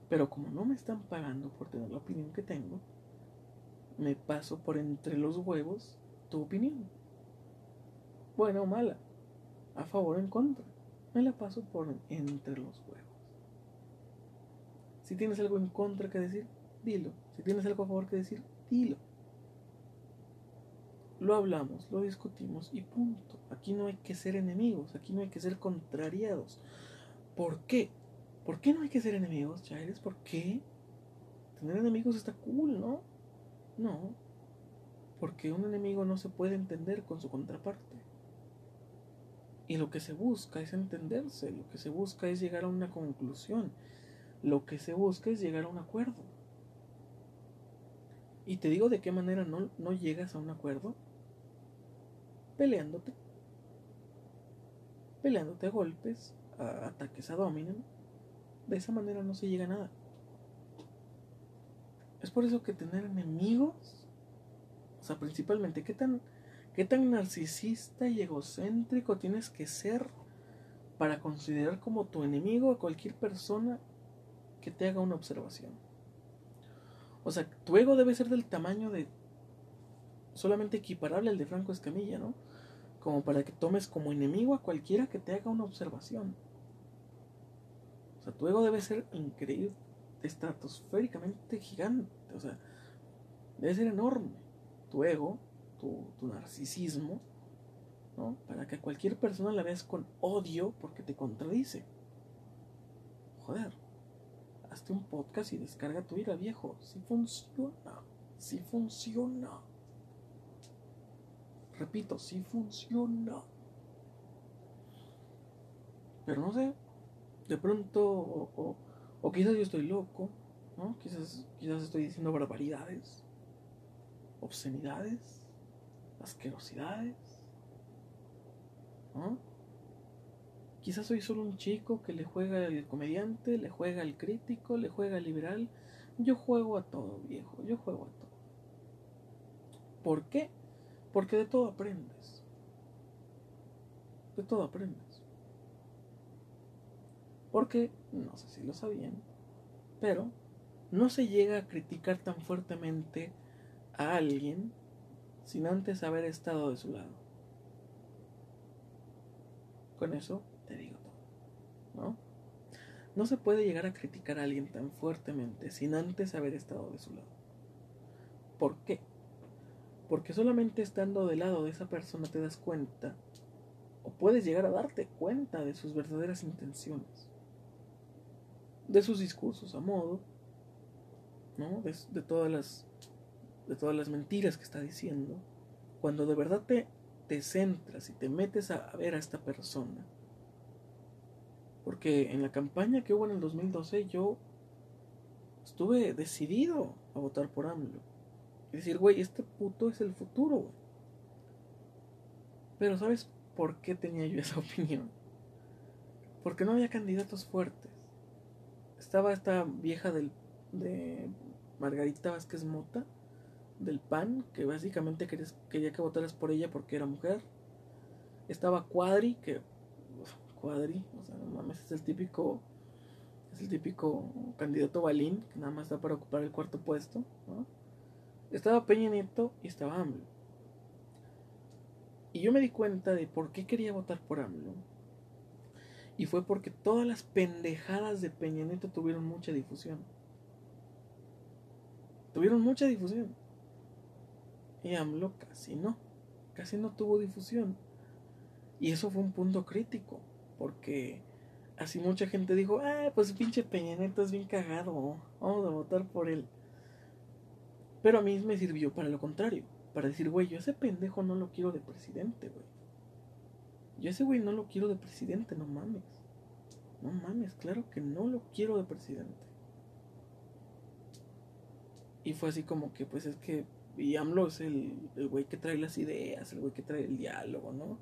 Pero como no me están pagando por tener la opinión que tengo, me paso por entre los huevos tu opinión. Buena o mala, a favor o en contra, me la paso por entre los huevos. Si tienes algo en contra que decir, dilo. Si tienes algo a favor que decir, dilo. Lo hablamos, lo discutimos y punto. Aquí no hay que ser enemigos, aquí no hay que ser contrariados. ¿Por qué? ¿Por qué no hay que ser enemigos, Chaires? ¿Por qué? Tener enemigos está cool, ¿no? No, porque un enemigo no se puede entender con su contraparte. Y lo que se busca es entenderse, lo que se busca es llegar a una conclusión, lo que se busca es llegar a un acuerdo. Y te digo de qué manera no, no llegas a un acuerdo. Peleándote. Peleándote a golpes, a ataques a dominen. De esa manera no se llega a nada. Es por eso que tener enemigos, o sea, principalmente, ¿qué tan, qué tan narcisista y egocéntrico tienes que ser para considerar como tu enemigo a cualquier persona que te haga una observación? O sea, tu ego debe ser del tamaño de solamente equiparable al de Franco Escamilla, ¿no? Como para que tomes como enemigo a cualquiera que te haga una observación. O sea, tu ego debe ser increíble, estratosféricamente gigante. O sea, debe ser enorme tu ego, tu, narcisismo, ¿no? Para que cualquier persona la veas con odio porque te contradice. Joder, un podcast y descarga tu ira, viejo. Si funciona, si funciona. Repito, si funciona. Pero no sé, de pronto, o, quizás yo estoy loco, ¿no? Quizás, quizás estoy diciendo barbaridades, obscenidades, asquerosidades. Quizás soy solo un chico que le juega al comediante, le juega al crítico, le juega al liberal. Yo juego a todo, viejo, yo juego a todo. ¿Por qué? Porque de todo aprendes. De todo aprendes. Porque, no sé si lo sabían, pero no se llega a criticar tan fuertemente a alguien sin antes haber estado de su lado. Con eso te digo todo, ¿no? No se puede llegar a criticar a alguien tan fuertemente sin antes haber estado de su lado. ¿Por qué? Porque solamente estando del lado de esa persona te das cuenta o puedes llegar a darte cuenta de sus verdaderas intenciones, de sus discursos a modo, ¿no? De, todas las de todas las mentiras que está diciendo. Cuando de verdad te, te centras y te metes a, a ver a esta persona. Porque en la campaña que hubo en el 2012 yo estuve decidido a votar por AMLO decir, güey, este puto es el futuro, güey. Pero ¿sabes por qué tenía yo esa opinión? Porque no había candidatos fuertes. Estaba esta vieja del, de Margarita Vázquez Mota, del PAN, que básicamente quería que votaras por ella porque era mujer. Estaba Cuadri, que. Cuadri, o sea, no mames, es el típico. Es el típico candidato balín, que nada más está para ocupar el cuarto puesto. Estaba Peña Nieto y estaba AMLO. Y yo me di cuenta de por qué quería votar por AMLO. Y fue porque todas las pendejadas de Peña Nieto tuvieron mucha difusión. Tuvieron mucha difusión. Y AMLO casi no. Casi no tuvo difusión. Y eso fue un punto crítico. Porque así mucha gente dijo, ah, pues pinche Peña Nieto es bien cagado. Vamos a votar por él. Pero a mí me sirvió para lo contrario. Para decir, güey, yo ese pendejo no lo quiero de presidente, güey. Yo ese güey no lo quiero de presidente, no mames. No mames, claro que no lo quiero de presidente. Y fue así como que, pues es que. Y AMLO es el, el güey que trae las ideas, el güey que trae el diálogo, ¿no?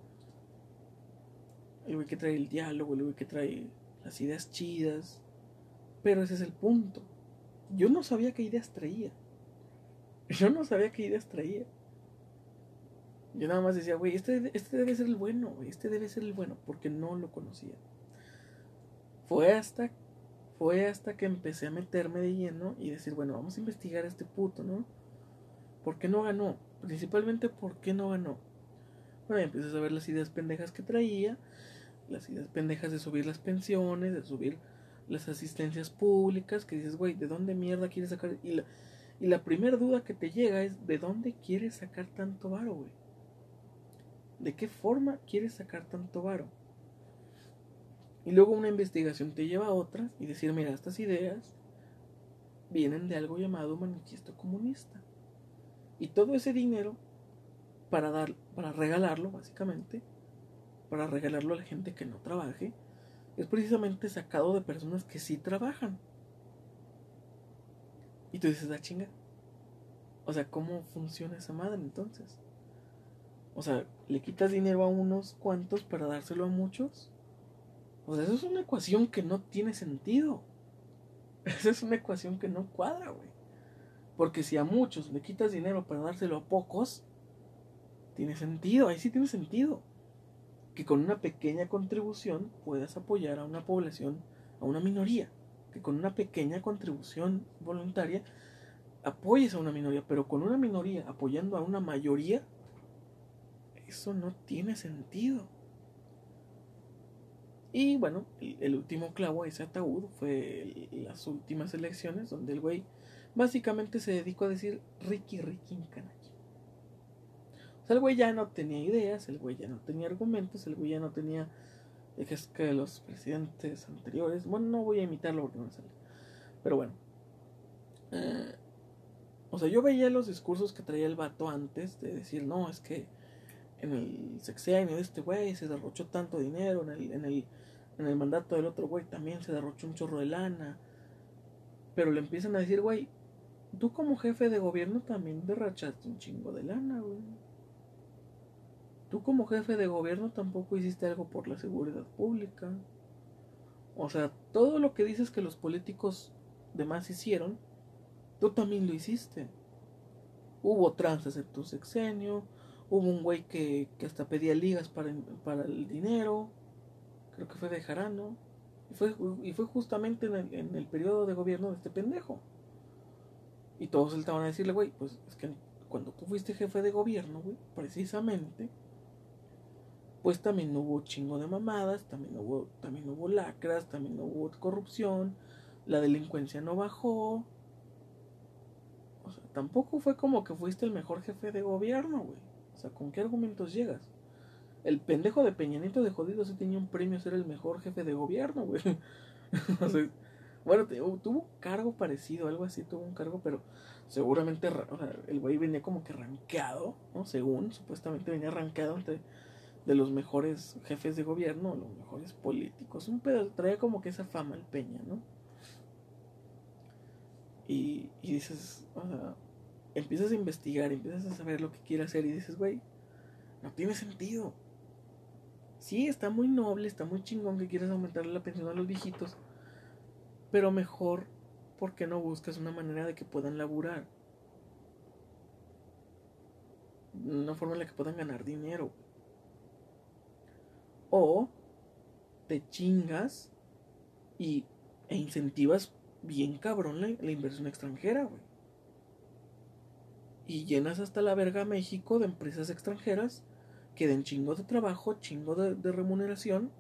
El güey que trae el diálogo, el güey que trae las ideas chidas. Pero ese es el punto. Yo no sabía qué ideas traía. Yo no sabía qué ideas traía. Yo nada más decía, güey, este, este debe ser el bueno, este debe ser el bueno, porque no lo conocía. Fue hasta, fue hasta que empecé a meterme de lleno y decir, bueno, vamos a investigar a este puto, ¿no? ¿Por qué no ganó? Principalmente, ¿por qué no ganó? Bueno, y a ver las ideas pendejas que traía, las ideas pendejas de subir las pensiones, de subir las asistencias públicas, que dices, güey, ¿de dónde mierda quieres sacar? Y la, y la primera duda que te llega es, ¿de dónde quieres sacar tanto varo, güey? ¿De qué forma quieres sacar tanto varo? Y luego una investigación te lleva a otra y decir, mira, estas ideas vienen de algo llamado manifiesto comunista. Y todo ese dinero para dar, para regalarlo, básicamente, para regalarlo a la gente que no trabaje, es precisamente sacado de personas que sí trabajan. Y tú dices, ah, chinga. O sea, ¿cómo funciona esa madre entonces? O sea, ¿le quitas dinero a unos cuantos para dárselo a muchos? O sea, eso es una ecuación que no tiene sentido. Esa es una ecuación que no cuadra, güey. Porque si a muchos le quitas dinero para dárselo a pocos, tiene sentido, ahí sí tiene sentido. Que con una pequeña contribución puedas apoyar a una población, a una minoría que con una pequeña contribución voluntaria apoyes a una minoría, pero con una minoría apoyando a una mayoría, eso no tiene sentido. Y bueno, el último clavo a ese ataúd fue las últimas elecciones donde el güey básicamente se dedicó a decir Ricky Ricky canalla. O sea, el güey ya no tenía ideas, el güey ya no tenía argumentos, el güey ya no tenía es que los presidentes anteriores, bueno, no voy a imitarlo porque no me sale, pero bueno. Eh, o sea, yo veía los discursos que traía el vato antes de decir, no, es que en el sexenio de este güey se derrochó tanto dinero, en el, en el, en el mandato del otro güey también se derrochó un chorro de lana. Pero le empiezan a decir, güey, tú como jefe de gobierno también derrachaste un chingo de lana, güey. Tú como jefe de gobierno tampoco hiciste algo por la seguridad pública. O sea, todo lo que dices que los políticos demás hicieron, tú también lo hiciste. Hubo trances en tu sexenio, hubo un güey que, que hasta pedía ligas para, para el dinero, creo que fue de Jarano, y fue, y fue justamente en el, en el periodo de gobierno de este pendejo. Y todos saltaban a decirle, güey, pues es que cuando tú fuiste jefe de gobierno, güey, precisamente, pues también hubo chingo de mamadas, también hubo, también hubo lacras, también hubo corrupción, la delincuencia no bajó. O sea, tampoco fue como que fuiste el mejor jefe de gobierno, güey. O sea, ¿con qué argumentos llegas? El pendejo de Peñanito de jodido sí tenía un premio a ser el mejor jefe de gobierno, güey. o sea, bueno, tuvo un cargo parecido, algo así, tuvo un cargo, pero seguramente o sea, el güey venía como que rankeado, ¿no? Según, supuestamente venía rankeado entre de los mejores jefes de gobierno, los mejores políticos. Un pedo, traía como que esa fama el Peña, ¿no? Y, y dices, o sea, empiezas a investigar, empiezas a saber lo que quiere hacer y dices, güey, no tiene sentido. Sí, está muy noble, está muy chingón que quieras aumentarle la pensión a los viejitos, pero mejor, ¿por qué no buscas una manera de que puedan laburar? Una forma en la que puedan ganar dinero. O te chingas y, e incentivas bien cabrón la, inversión extranjera, güey. Y llenas hasta la verga México de empresas extranjeras que den chingo de trabajo, chingo de, de remuneración,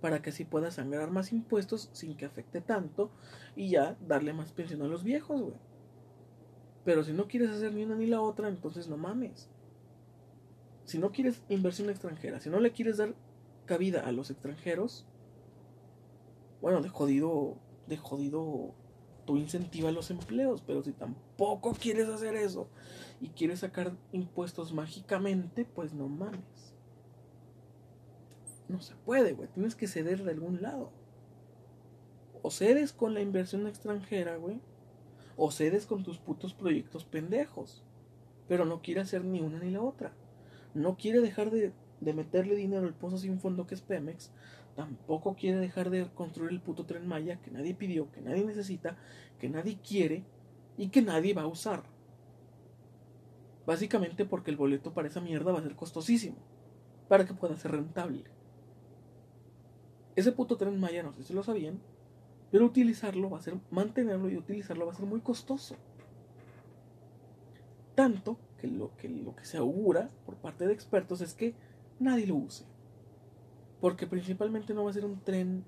para que así puedas sangrar más impuestos sin que afecte tanto y ya darle más pensión a los viejos, güey. Pero si no quieres hacer ni una ni la otra, entonces no mames. Si no quieres inversión extranjera, si no le quieres dar cabida a los extranjeros, bueno, de jodido de jodido tú incentiva los empleos, pero si tampoco quieres hacer eso y quieres sacar impuestos mágicamente, pues no mames. No se puede, güey. Tienes que ceder de algún lado. O cedes con la inversión extranjera, güey. O cedes con tus putos proyectos pendejos. Pero no quiere hacer ni una ni la otra. No quiere dejar de, de meterle dinero al pozo sin fondo que es Pemex tampoco quiere dejar de construir el puto tren Maya que nadie pidió, que nadie necesita, que nadie quiere y que nadie va a usar. Básicamente porque el boleto para esa mierda va a ser costosísimo, para que pueda ser rentable. Ese puto tren Maya, no sé si lo sabían, pero utilizarlo va a ser, mantenerlo y utilizarlo va a ser muy costoso. Tanto que lo que, lo que se augura por parte de expertos es que nadie lo use. Porque principalmente no va a ser un tren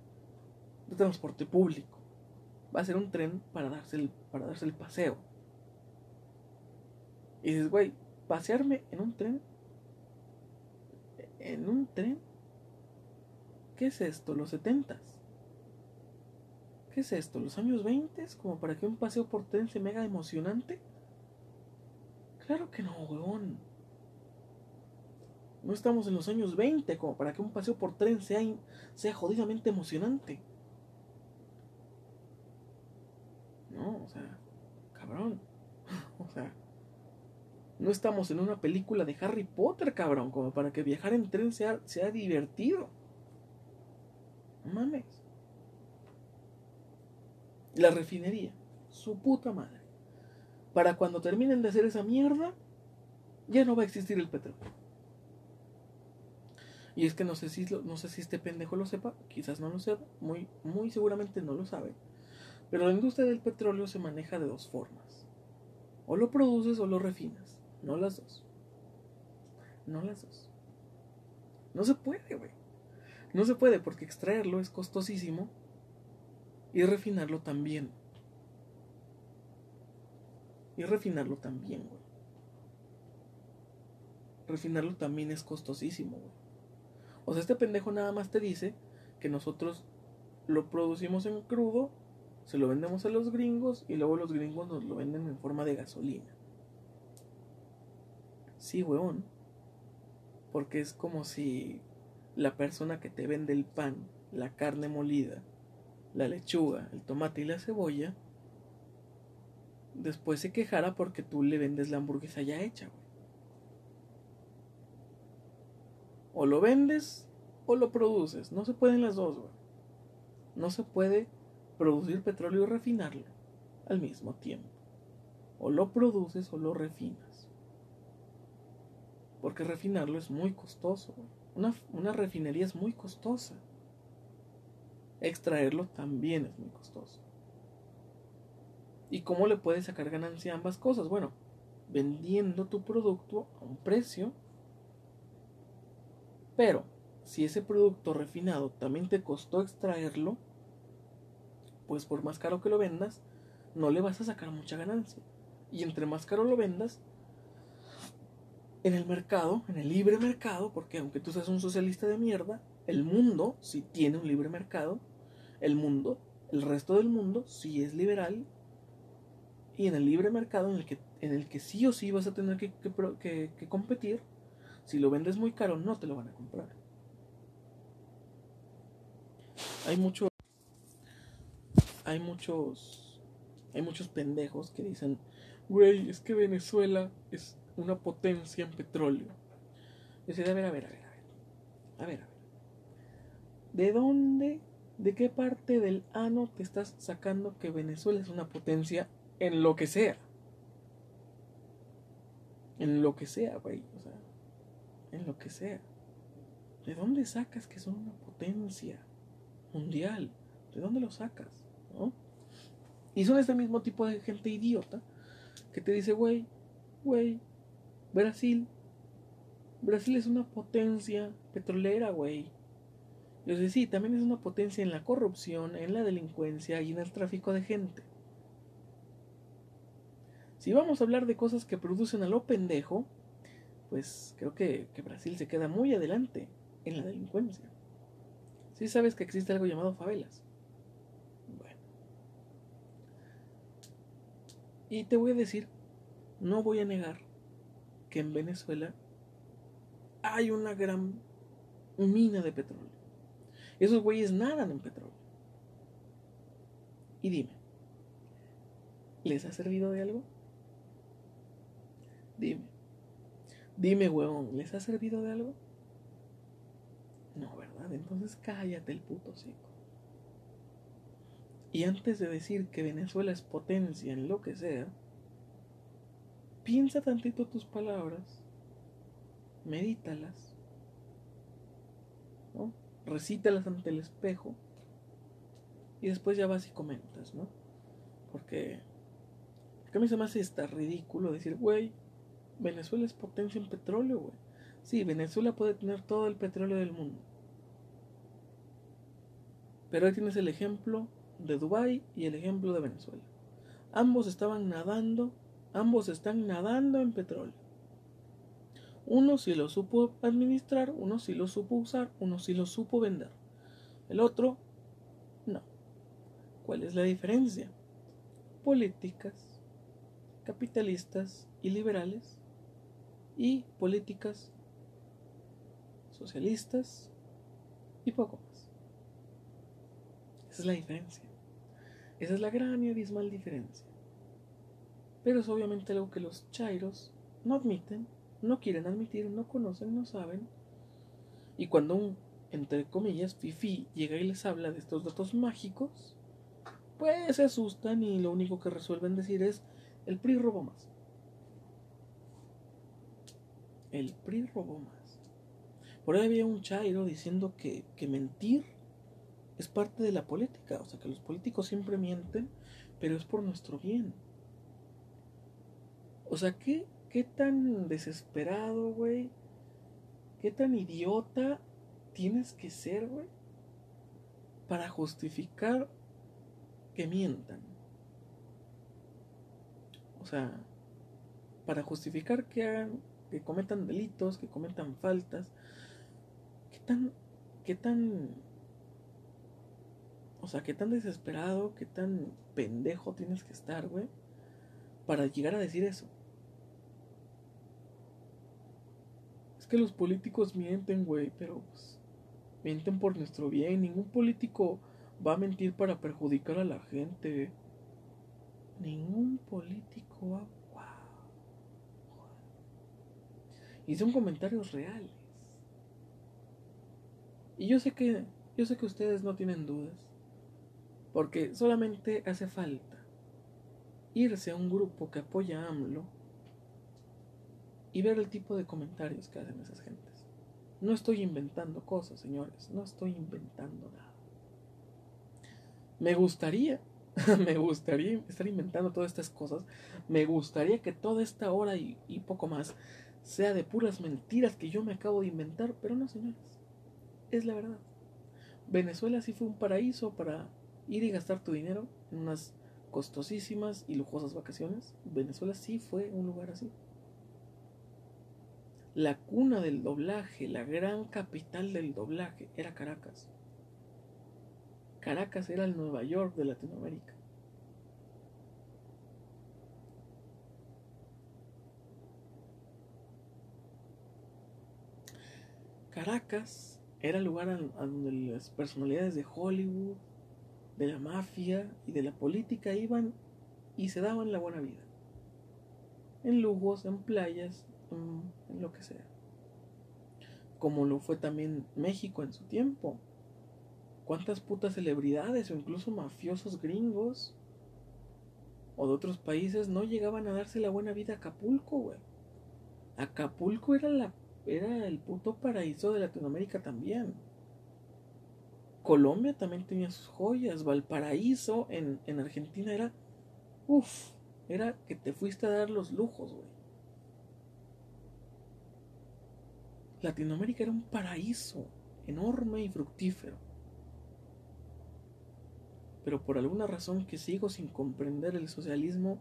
de transporte público. Va a ser un tren para darse el, para darse el paseo. Y dices, güey, pasearme en un tren. ¿En un tren? ¿Qué es esto? ¿Los setentas? ¿Qué es esto? ¿Los años 20? ¿Como para que un paseo por tren se mega emocionante? Claro que no, weón. No estamos en los años 20 como para que un paseo por tren sea, sea jodidamente emocionante. No, o sea, cabrón. O sea, no estamos en una película de Harry Potter, cabrón, como para que viajar en tren sea, sea divertido. No mames. La refinería, su puta madre. Para cuando terminen de hacer esa mierda, ya no va a existir el petróleo. Y es que no sé si no sé si este pendejo lo sepa, quizás no lo sepa, muy, muy seguramente no lo sabe. Pero la industria del petróleo se maneja de dos formas. O lo produces o lo refinas. No las dos. No las dos. No se puede, güey. No se puede porque extraerlo es costosísimo y refinarlo también. Y refinarlo también, güey. Refinarlo también es costosísimo, güey. O sea, este pendejo nada más te dice que nosotros lo producimos en crudo, se lo vendemos a los gringos y luego los gringos nos lo venden en forma de gasolina. Sí, weón. Porque es como si la persona que te vende el pan, la carne molida, la lechuga, el tomate y la cebolla, después se quejara porque tú le vendes la hamburguesa ya hecha, güey. O lo vendes o lo produces. No se pueden las dos, güey. No se puede producir petróleo y refinarlo al mismo tiempo. O lo produces o lo refinas. Porque refinarlo es muy costoso. Una, una refinería es muy costosa. Extraerlo también es muy costoso. ¿Y cómo le puedes sacar ganancia a ambas cosas? Bueno, vendiendo tu producto a un precio. Pero si ese producto refinado también te costó extraerlo, pues por más caro que lo vendas, no le vas a sacar mucha ganancia. Y entre más caro lo vendas, en el mercado, en el libre mercado, porque aunque tú seas un socialista de mierda, el mundo si tiene un libre mercado, el mundo, el resto del mundo sí es liberal, y en el libre mercado en el que, en el que sí o sí vas a tener que, que, que competir, si lo vendes muy caro no te lo van a comprar. Hay mucho hay muchos hay muchos pendejos que dicen, güey, es que Venezuela es una potencia en petróleo. Decía, a ver, a ver, a ver, a ver. A ver, a ver. ¿De dónde, de qué parte del ano te estás sacando que Venezuela es una potencia en lo que sea? En lo que sea, güey. O sea, en lo que sea. ¿De dónde sacas que son una potencia mundial? ¿De dónde lo sacas? ¿No? Y son este mismo tipo de gente idiota que te dice, güey, güey, Brasil, Brasil es una potencia petrolera, güey. Yo sé, sí, también es una potencia en la corrupción, en la delincuencia y en el tráfico de gente. Si vamos a hablar de cosas que producen a lo pendejo, pues creo que, Brasil se queda muy adelante en la delincuencia. Sí sabes que existe algo llamado favelas. Bueno. Y te voy a decir, no voy a negar que en Venezuela hay una gran mina de petróleo. Esos güeyes nadan en petróleo. Y dime, ¿les ha servido de algo? Dime. Dime, huevón, ¿les ha servido de algo? No, ¿verdad? Entonces cállate el puto seco. Y antes de decir que Venezuela es potencia en lo que sea, piensa tantito tus palabras, medítalas, ¿no? recítalas ante el espejo y después ya vas y comentas, ¿no? Porque, porque me hace hasta ridículo decir, güey, Venezuela es potencia en petróleo, güey. Sí, Venezuela puede tener todo el petróleo del mundo. Pero ahí tienes el ejemplo de Dubái y el ejemplo de Venezuela. Ambos estaban nadando, ambos están nadando en petróleo. Uno sí lo supo administrar, uno sí lo supo usar, uno sí lo supo vender. El otro, no. ¿Cuál es la diferencia? Políticas capitalistas y liberales y políticas socialistas y poco más. Esa es la diferencia. Esa es la gran y abismal diferencia. Pero es obviamente algo que los chairos no admiten, no quieren admitir, no conocen, no saben. Y cuando un, entre comillas, fifi llega y les habla de estos datos mágicos, pues se asustan y lo único que resuelven decir es, el PRI robó más. El PRI robó más. Por ahí había un chairo diciendo que, que mentir es parte de la política. O sea, que los políticos siempre mienten, pero es por nuestro bien. O sea, ¿qué, qué tan desesperado, güey? ¿Qué tan idiota tienes que ser, güey? Para justificar que mientan. O sea, para justificar que hagan, que cometan delitos, que cometan faltas, qué tan, qué tan, o sea, qué tan desesperado, qué tan pendejo tienes que estar, güey, para llegar a decir eso. Es que los políticos mienten, güey, pero pues, mienten por nuestro bien. Ningún político va a mentir para perjudicar a la gente. Ningún político va. Wow. Y son comentarios reales. Y yo sé que yo sé que ustedes no tienen dudas, porque solamente hace falta irse a un grupo que apoya a AMLO y ver el tipo de comentarios que hacen esas gentes. No estoy inventando cosas, señores, no estoy inventando nada. Me gustaría, me gustaría estar inventando todas estas cosas, me gustaría que toda esta hora y, y poco más sea de puras mentiras que yo me acabo de inventar, pero no, señores, es la verdad. Venezuela sí fue un paraíso para ir y gastar tu dinero en unas costosísimas y lujosas vacaciones. Venezuela sí fue un lugar así. La cuna del doblaje, la gran capital del doblaje, era Caracas. Caracas era el Nueva York de Latinoamérica. Caracas era el lugar a, donde las personalidades de Hollywood, de la mafia y de la política iban y se daban la buena vida. En lujos, en playas, en, lo que sea. Como lo fue también México en su tiempo. ¿Cuántas putas celebridades o incluso mafiosos gringos o de otros países no llegaban a darse la buena vida a Acapulco, güey? Acapulco era la era el puto paraíso de Latinoamérica también. Colombia también tenía sus joyas. Valparaíso en, en Argentina era. Uff, era que te fuiste a dar los lujos, güey. Latinoamérica era un paraíso enorme y fructífero. Pero por alguna razón que sigo sin comprender, el socialismo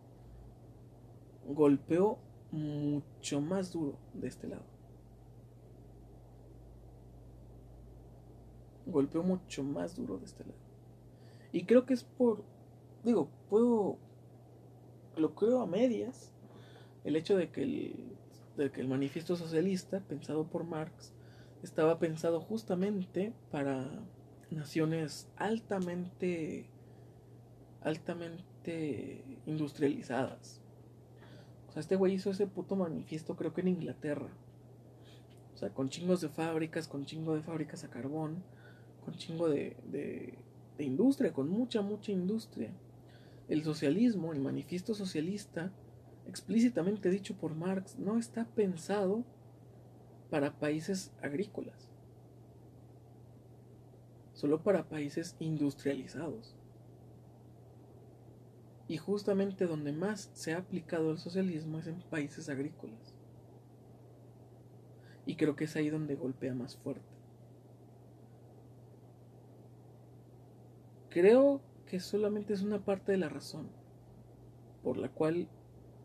golpeó mucho más duro de este lado. Golpeó mucho más duro de este lado. Y creo que es por, digo, puedo, lo creo a medias, el hecho de que el, de que el manifiesto socialista, pensado por Marx, estaba pensado justamente para naciones altamente, altamente industrializadas. O sea, este güey hizo ese puto manifiesto creo que en Inglaterra. O sea, con chingos de fábricas, con chingo de fábricas a carbón con chingo de, de, industria, con mucha, mucha industria. El socialismo, el manifiesto socialista, explícitamente dicho por Marx, no está pensado para países agrícolas, solo para países industrializados. Y justamente donde más se ha aplicado el socialismo es en países agrícolas. Y creo que es ahí donde golpea más fuerte. Creo que solamente es una parte de la razón por la cual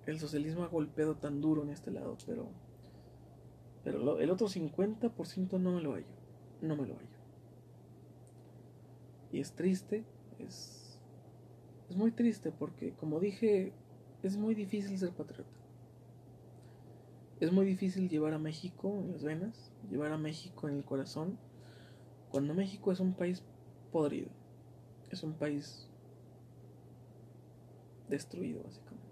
el socialismo ha golpeado tan duro en este lado, pero, pero el otro 50% no me lo hallo, no me lo hallo. Y es triste, es, es muy triste porque, como dije, es muy difícil ser patriota. Es muy difícil llevar a México en las venas, llevar a México en el corazón, cuando México es un país podrido es un país destruido, básicamente.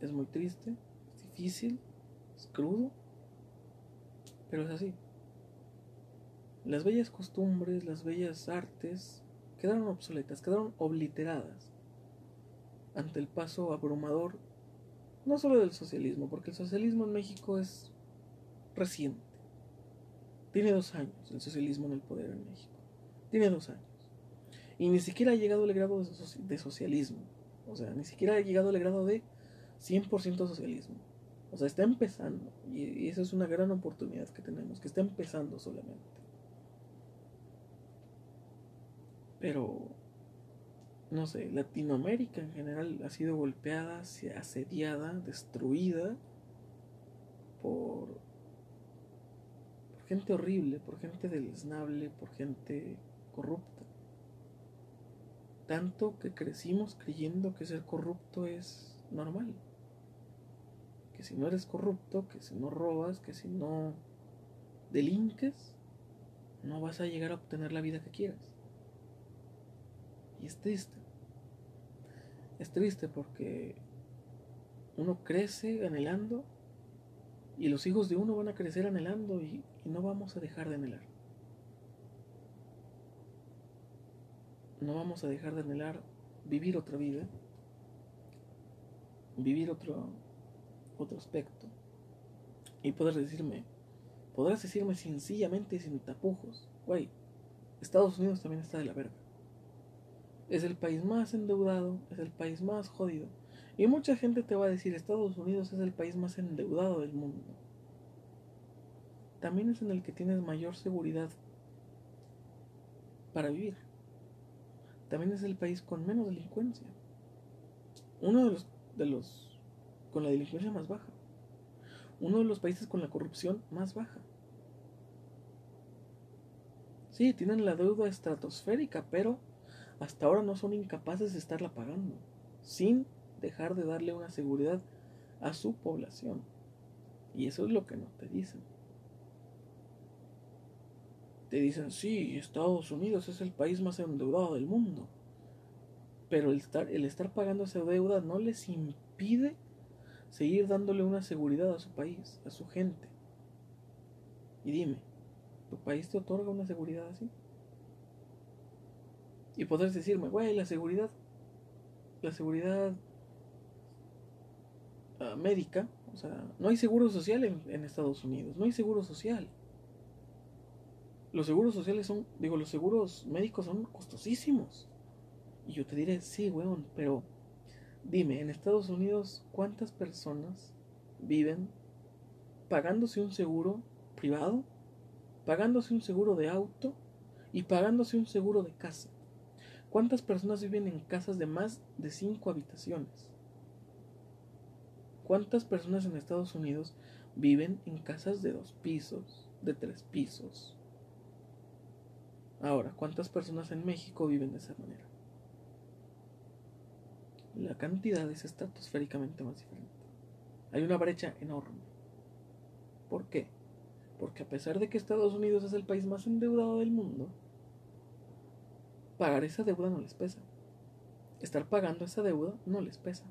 Es muy triste, es difícil, es crudo, pero es así. Las bellas costumbres, las bellas artes quedaron obsoletas, quedaron obliteradas ante el paso abrumador, no solo del socialismo, porque el socialismo en México es reciente. Tiene dos años el socialismo en el poder en México. Tiene dos años. Y ni siquiera ha llegado al grado de socialismo. O sea, ni siquiera ha llegado al grado de 100% socialismo. O sea, está empezando. Y, esa es una gran oportunidad que tenemos, que está empezando solamente. Pero, no sé, Latinoamérica en general ha sido golpeada, asediada, destruida por, por gente horrible, por gente deleznable, por gente corrupta. Tanto que crecimos creyendo que ser corrupto es normal. Que si no eres corrupto, que si no robas, que si no delinques, no vas a llegar a obtener la vida que quieras. Y es triste. Es triste porque uno crece anhelando y los hijos de uno van a crecer anhelando y, y no vamos a dejar de anhelar. No vamos a dejar de anhelar vivir otra vida, vivir otro, otro aspecto y poder decirme, podrás decirme sencillamente sin tapujos, güey, Estados Unidos también está de la verga. Es el país más endeudado, es el país más jodido. Y mucha gente te va a decir, Estados Unidos es el país más endeudado del mundo. También es en el que tienes mayor seguridad para vivir. También es el país con menos delincuencia. Uno de los, de los con la delincuencia más baja. Uno de los países con la corrupción más baja. Sí, tienen la deuda estratosférica, pero hasta ahora no son incapaces de estarla pagando, sin dejar de darle una seguridad a su población. Y eso es lo que no te dicen. Te dicen, sí, Estados Unidos es el país más endeudado del mundo. Pero el estar, el estar pagando esa deuda no les impide seguir dándole una seguridad a su país, a su gente. Y dime, ¿tu país te otorga una seguridad así? Y podrás decirme, güey, la seguridad, la seguridad uh, médica, o sea, no hay seguro social en Estados Unidos, no hay seguro social. Los seguros sociales son, digo, los seguros médicos son costosísimos. Y yo te diré, sí, weón, pero dime, en Estados Unidos, ¿cuántas personas viven pagándose un seguro privado, pagándose un seguro de auto y pagándose un seguro de casa? ¿Cuántas personas viven en casas de más de cinco habitaciones? ¿Cuántas personas en Estados Unidos viven en casas de dos pisos, de tres pisos? Ahora, ¿cuántas personas en México viven de esa manera? La cantidad es estratosféricamente más diferente. Hay una brecha enorme. ¿Por qué? Porque a pesar de que Estados Unidos es el país más endeudado del mundo, pagar esa deuda no les pesa. Estar pagando esa deuda no les pesa.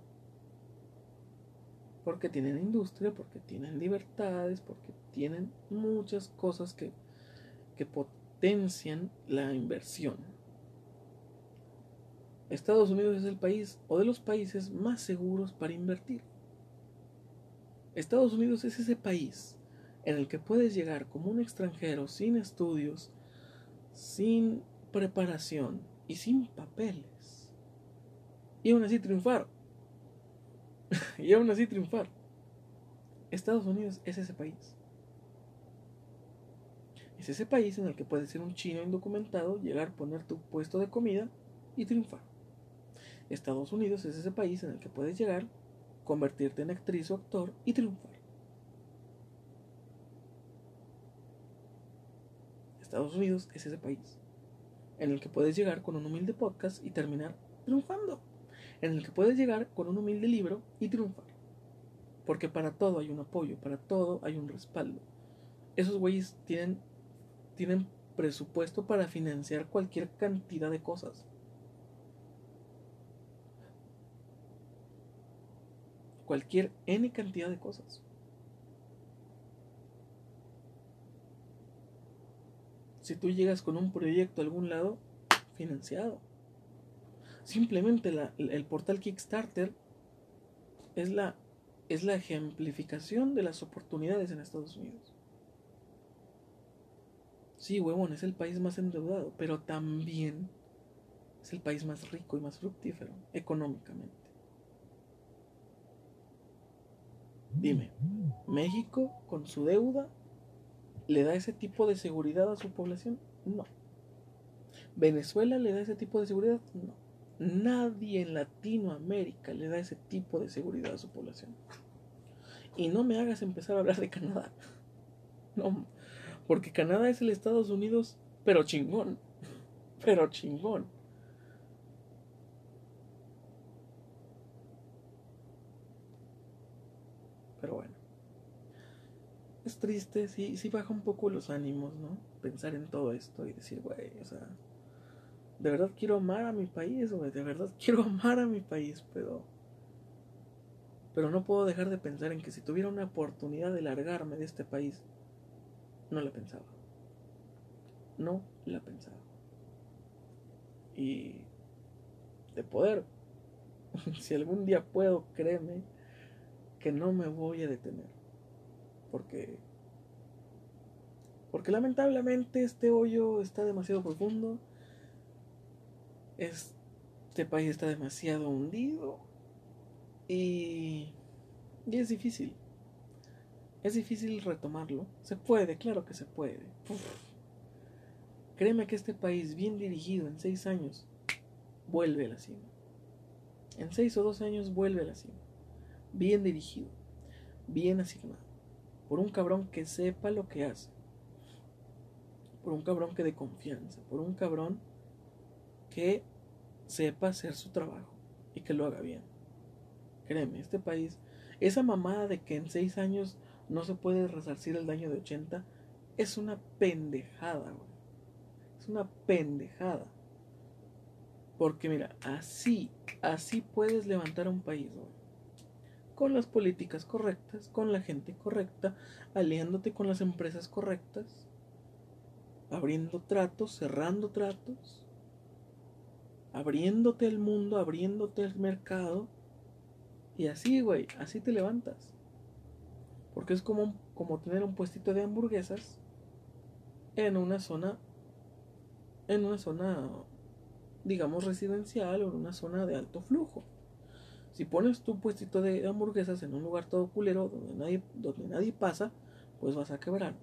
Porque tienen industria, porque tienen libertades, porque tienen muchas cosas que, que la inversión. Estados Unidos es el país o de los países más seguros para invertir. Estados Unidos es ese país en el que puedes llegar como un extranjero sin estudios, sin preparación y sin papeles. Y aún así triunfar. y aún así triunfar. Estados Unidos es ese país. Es ese país en el que puedes ser un chino indocumentado, llegar, poner tu puesto de comida y triunfar. Estados Unidos es ese país en el que puedes llegar, convertirte en actriz o actor y triunfar. Estados Unidos es ese país en el que puedes llegar con un humilde podcast y terminar triunfando. En el que puedes llegar con un humilde libro y triunfar. Porque para todo hay un apoyo, para todo hay un respaldo. Esos güeyes tienen, tienen presupuesto para financiar cualquier cantidad de cosas. Cualquier N cantidad de cosas. si tú llegas con un proyecto a algún lado, financiado. Simplemente el portal Kickstarter es la, es la ejemplificación de las oportunidades en Estados Unidos. Sí, huevón, es el país más endeudado, pero también es el país más rico y más fructífero económicamente. Dime, México con su deuda ¿Le da ese tipo de seguridad a su población? No. ¿Venezuela le da ese tipo de seguridad? No. Nadie en Latinoamérica le da ese tipo de seguridad a su población. Y no me hagas empezar a hablar de Canadá. No, porque Canadá es el Estados Unidos, pero chingón. Pero chingón. Pero bueno es triste, sí, sí baja un poco los ánimos, ¿no? Pensar en todo esto y decir, güey, o sea, de verdad quiero amar a mi país, güey, de verdad quiero amar a mi país, pero... Pero no puedo dejar de pensar en que si tuviera una oportunidad de largarme de este país, no la pensaba. No la pensaba. y de poder. si algún día puedo, créeme que no me voy a detener. Porque porque lamentablemente este hoyo está demasiado profundo. Este país está demasiado hundido. Y, y es difícil. Es difícil retomarlo. Se puede, claro que se puede. Créeme que este país bien dirigido en seis años vuelve a la cima. En seis o dos años vuelve a la cima. Bien dirigido. Bien asignado. Por un cabrón que sepa lo que hace. Por un cabrón que dé confianza. Por un cabrón que sepa hacer su trabajo y que lo haga bien. Créeme, este país, esa mamada de que en seis años no se puede resarcir el daño de 80, es una pendejada, güey. Es una pendejada. Porque mira, así, así puedes levantar a un país, güey. Con las políticas correctas, con la gente correcta, aliándote con las empresas correctas, abriendo tratos, cerrando tratos, abriéndote el mundo, abriéndote el mercado. Y así, güey, así te levantas. Porque es como, como tener un puestito de hamburguesas en una zona, en una zona, digamos, residencial o en una zona de alto flujo. Si pones tu puestito de hamburguesas en un lugar todo culero donde nadie, donde nadie pasa, pues vas a quebrar.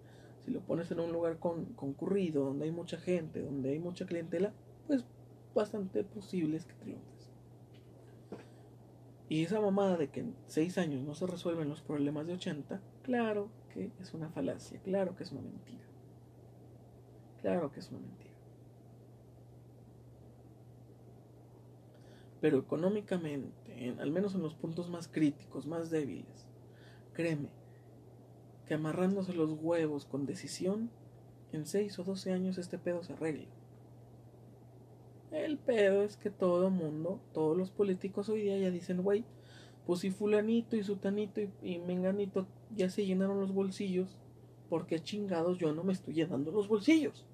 Si lo pones en un lugar con, concurrido, donde hay mucha gente, donde hay mucha clientela, pues bastante posible es que triunfes. Y esa mamada de que en 6 años no se resuelven los problemas de 80, claro que es una falacia, claro que es una mentira. Claro que es una mentira. Pero económicamente, al menos en los puntos más críticos, más débiles, créeme que amarrándose los huevos con decisión, en 6 o 12 años este pedo se arregla. El pedo es que todo mundo, todos los políticos hoy día ya dicen, güey, pues si fulanito y sutanito y, menganito ya se llenaron los bolsillos, ¿por qué chingados yo no me estoy llenando los bolsillos?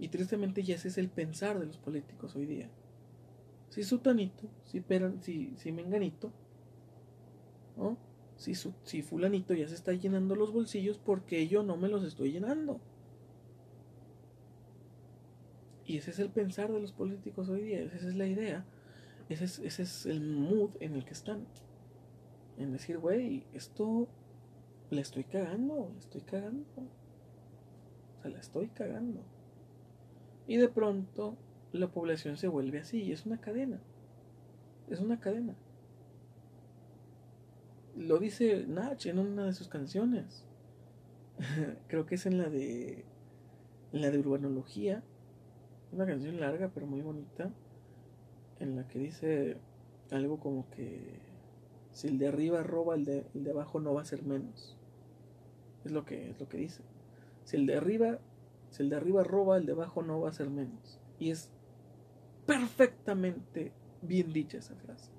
Y tristemente ya ese es el pensar de los políticos hoy día. Si sutanito, si, peran, si, si menganito, ¿no? Si, su, si fulanito ya se está llenando los bolsillos, ¿por qué yo no me los estoy llenando? Y ese es el pensar de los políticos hoy día, esa es la idea, ese es, ese es el mood en el que están. En decir, güey, esto le estoy cagando, le estoy cagando. O sea, la estoy cagando. Y de pronto la población se vuelve así, y es una cadena. Es una cadena. Lo dice Nach en una de sus canciones. Creo que es en la de. En la de urbanología una canción larga pero muy bonita en la que dice algo como que si el de arriba roba, el de, el de abajo no va a ser menos. Es lo que, es lo que dice. Si el de arriba, si el de arriba roba, el de abajo no va a ser menos. Y es perfectamente bien dicha esa frase.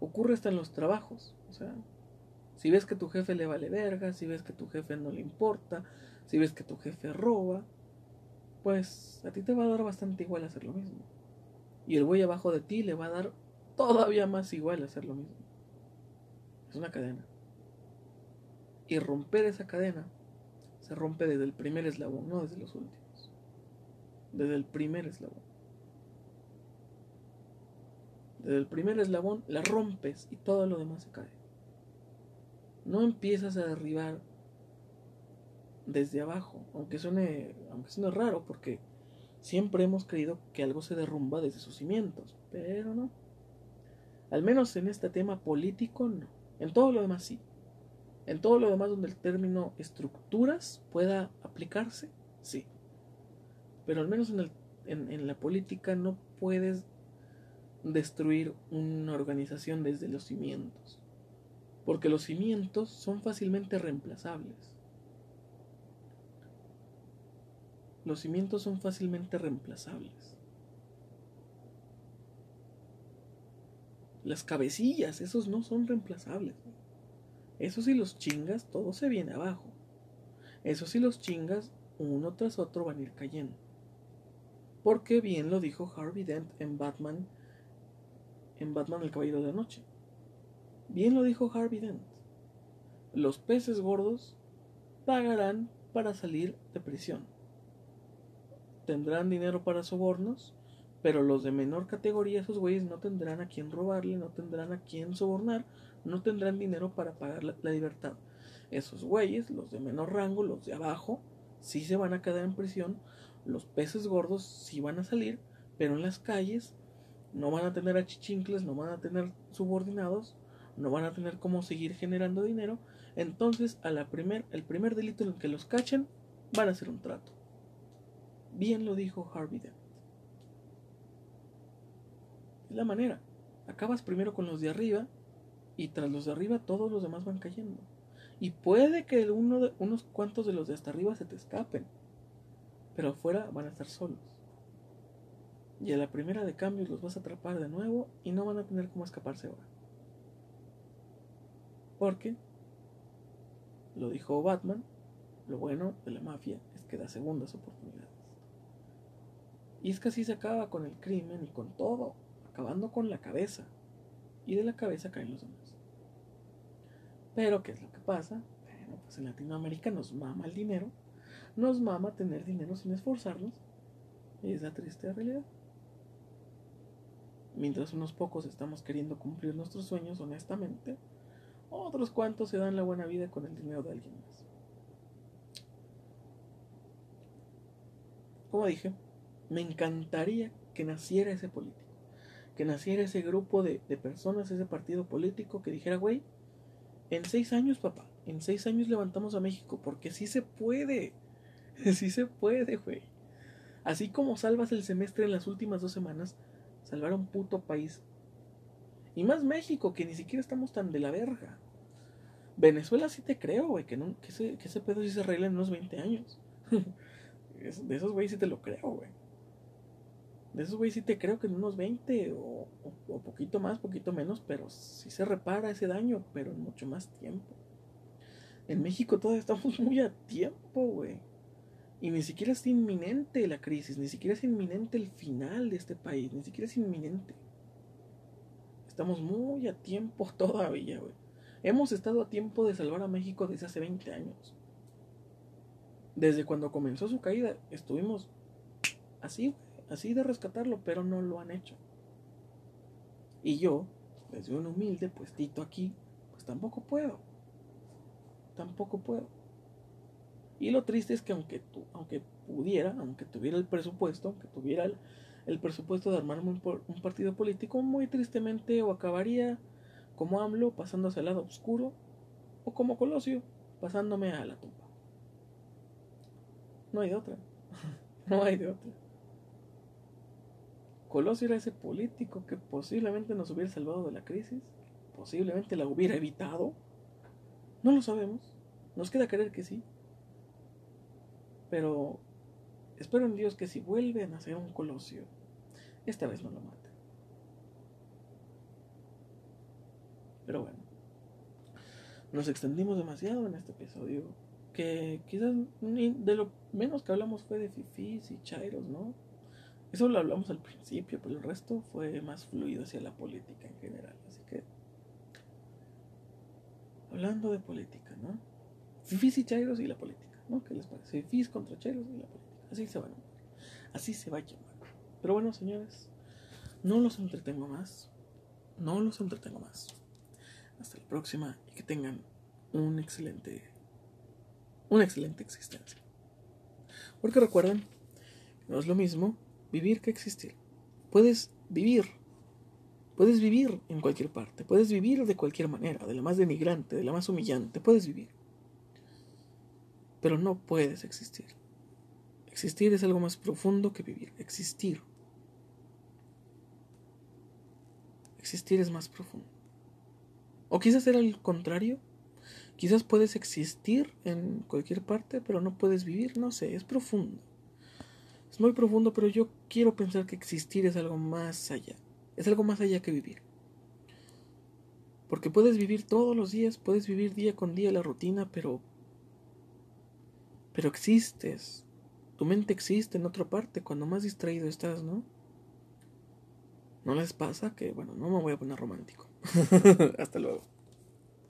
Ocurre hasta en los trabajos. O sea, si ves que tu jefe le vale verga, si ves que tu jefe no le importa, si ves que tu jefe roba, pues a ti te va a dar bastante igual hacer lo mismo. Y el güey abajo de ti le va a dar todavía más igual hacer lo mismo. Es una cadena. Y romper esa cadena se rompe desde el primer eslabón, no desde los últimos. Desde el primer eslabón. Desde el primer eslabón la rompes y todo lo demás se cae. No empiezas a derribar desde abajo, aunque suene, aunque suene raro, porque siempre hemos creído que algo se derrumba desde sus cimientos, pero no. Al menos en este tema político no. En todo lo demás sí. En todo lo demás donde el término estructuras pueda aplicarse, sí. Pero al menos en, la política no puedes destruir una organización desde los cimientos. Porque los cimientos son fácilmente reemplazables. Los cimientos son fácilmente reemplazables. Las cabecillas, esos no son reemplazables. Eso si los chingas, todo se viene abajo. Eso si los chingas, uno tras otro van a ir cayendo. Porque bien lo dijo Harvey Dent en Batman, en Batman el Caballero de la Noche. Bien lo dijo Harvey Dent. Los peces gordos pagarán para salir de prisión. Tendrán dinero para sobornos, pero los de menor categoría, esos güeyes no tendrán a quien robarle, no tendrán a quien sobornar, no tendrán dinero para pagar la, la libertad. Esos güeyes, los de menor rango, los de abajo, sí se van a quedar en prisión los peces gordos sí van a salir, pero en las calles no van a tener achichincles, no van a tener subordinados, no van a tener cómo seguir generando dinero. Entonces, a la primer, el primer delito en el que los cachen, van a hacer un trato. Bien lo dijo Harvey Dent. Es la manera. Acabas primero con los de arriba y tras los de arriba todos los demás van cayendo. Y puede que uno de, unos cuantos de los de hasta arriba se te escapen pero afuera van a estar solos. Y a la primera de cambios los vas a atrapar de nuevo y no van a tener cómo escaparse ahora. Porque, lo dijo Batman, lo bueno de la mafia es que da segundas oportunidades. Y es que así se acaba con el crimen y con todo, acabando con la cabeza. Y de la cabeza caen los demás. Pero, ¿qué es lo que pasa? Bueno, pues en Latinoamérica nos mama el dinero nos mama tener dinero sin esforzarnos. Y es la triste realidad. Mientras unos pocos estamos queriendo cumplir nuestros sueños honestamente, otros cuantos se dan la buena vida con el dinero de alguien más. Como dije, me encantaría que naciera ese político, que naciera ese grupo de, de personas, ese partido político que dijera, güey, en seis años, papá, en seis años levantamos a México, porque sí se puede. Sí se puede, güey. Así como salvas el semestre en las últimas dos semanas, salvar a un puto país. Y más México, que ni siquiera estamos tan de la verga. Venezuela sí te creo, güey, que, no, que, ese, que ese pedo sí se arregla en unos 20 años. de esos güey sí te lo creo, güey. De esos güey sí te creo que en unos 20 o, o, o, poquito más, poquito menos, pero sí se repara ese daño, pero en mucho más tiempo. En México todavía estamos muy a tiempo, güey. Y ni siquiera es inminente la crisis, ni siquiera es inminente el final de este país, ni siquiera es inminente. Estamos muy a tiempo todavía, güey. Hemos estado a tiempo de salvar a México desde hace 20 años. Desde cuando comenzó su caída, estuvimos así, así de rescatarlo, pero no lo han hecho. Y yo, desde un humilde puestito aquí, pues tampoco puedo. Tampoco puedo. Y lo triste es que aunque, tu, aunque pudiera, aunque tuviera el presupuesto, aunque tuviera el, el presupuesto de armarme un, partido político, muy tristemente o acabaría como AMLO pasándose al lado oscuro, o como Colosio pasándome a la tumba. No hay de otra. no hay de otra. Colosio era ese político que posiblemente nos hubiera salvado de la crisis, posiblemente la hubiera evitado. No lo sabemos. Nos queda creer que sí. Pero espero en Dios que si vuelven a hacer un colosio, esta vez no lo maten. Pero bueno, nos extendimos demasiado en este episodio. Que quizás de lo menos que hablamos fue de fifis y chairos, ¿no? Eso lo hablamos al principio, pero el resto fue más fluido hacia la política en general. Así que, hablando de política, ¿no? Fifis y chairos y la política. ¿no? ¿Qué les parece? FIS contra Chelos y la política. Así se va a llamar. Así se va a llamar. Pero bueno, señores, no los entretengo más. No los entretengo más. Hasta la próxima y que tengan un excelente, una excelente existencia. Porque recuerden, no es lo mismo vivir que existir. Puedes vivir, puedes vivir en cualquier parte, puedes vivir de cualquier manera, de la más denigrante, de la más humillante, puedes vivir pero no puedes existir. Existir es algo más profundo que vivir. Existir. Existir es más profundo. O quizás era el contrario. Quizás puedes existir en cualquier parte, pero no puedes vivir. No sé, es profundo. Es muy profundo, pero yo quiero pensar que existir es algo más allá. Es algo más allá que vivir. Porque puedes vivir todos los días, puedes vivir día con día la rutina, pero pero existes tu mente existe en otra parte cuando más distraído estás, ¿no? ¿No les pasa que, bueno, no me voy a poner romántico? Hasta luego.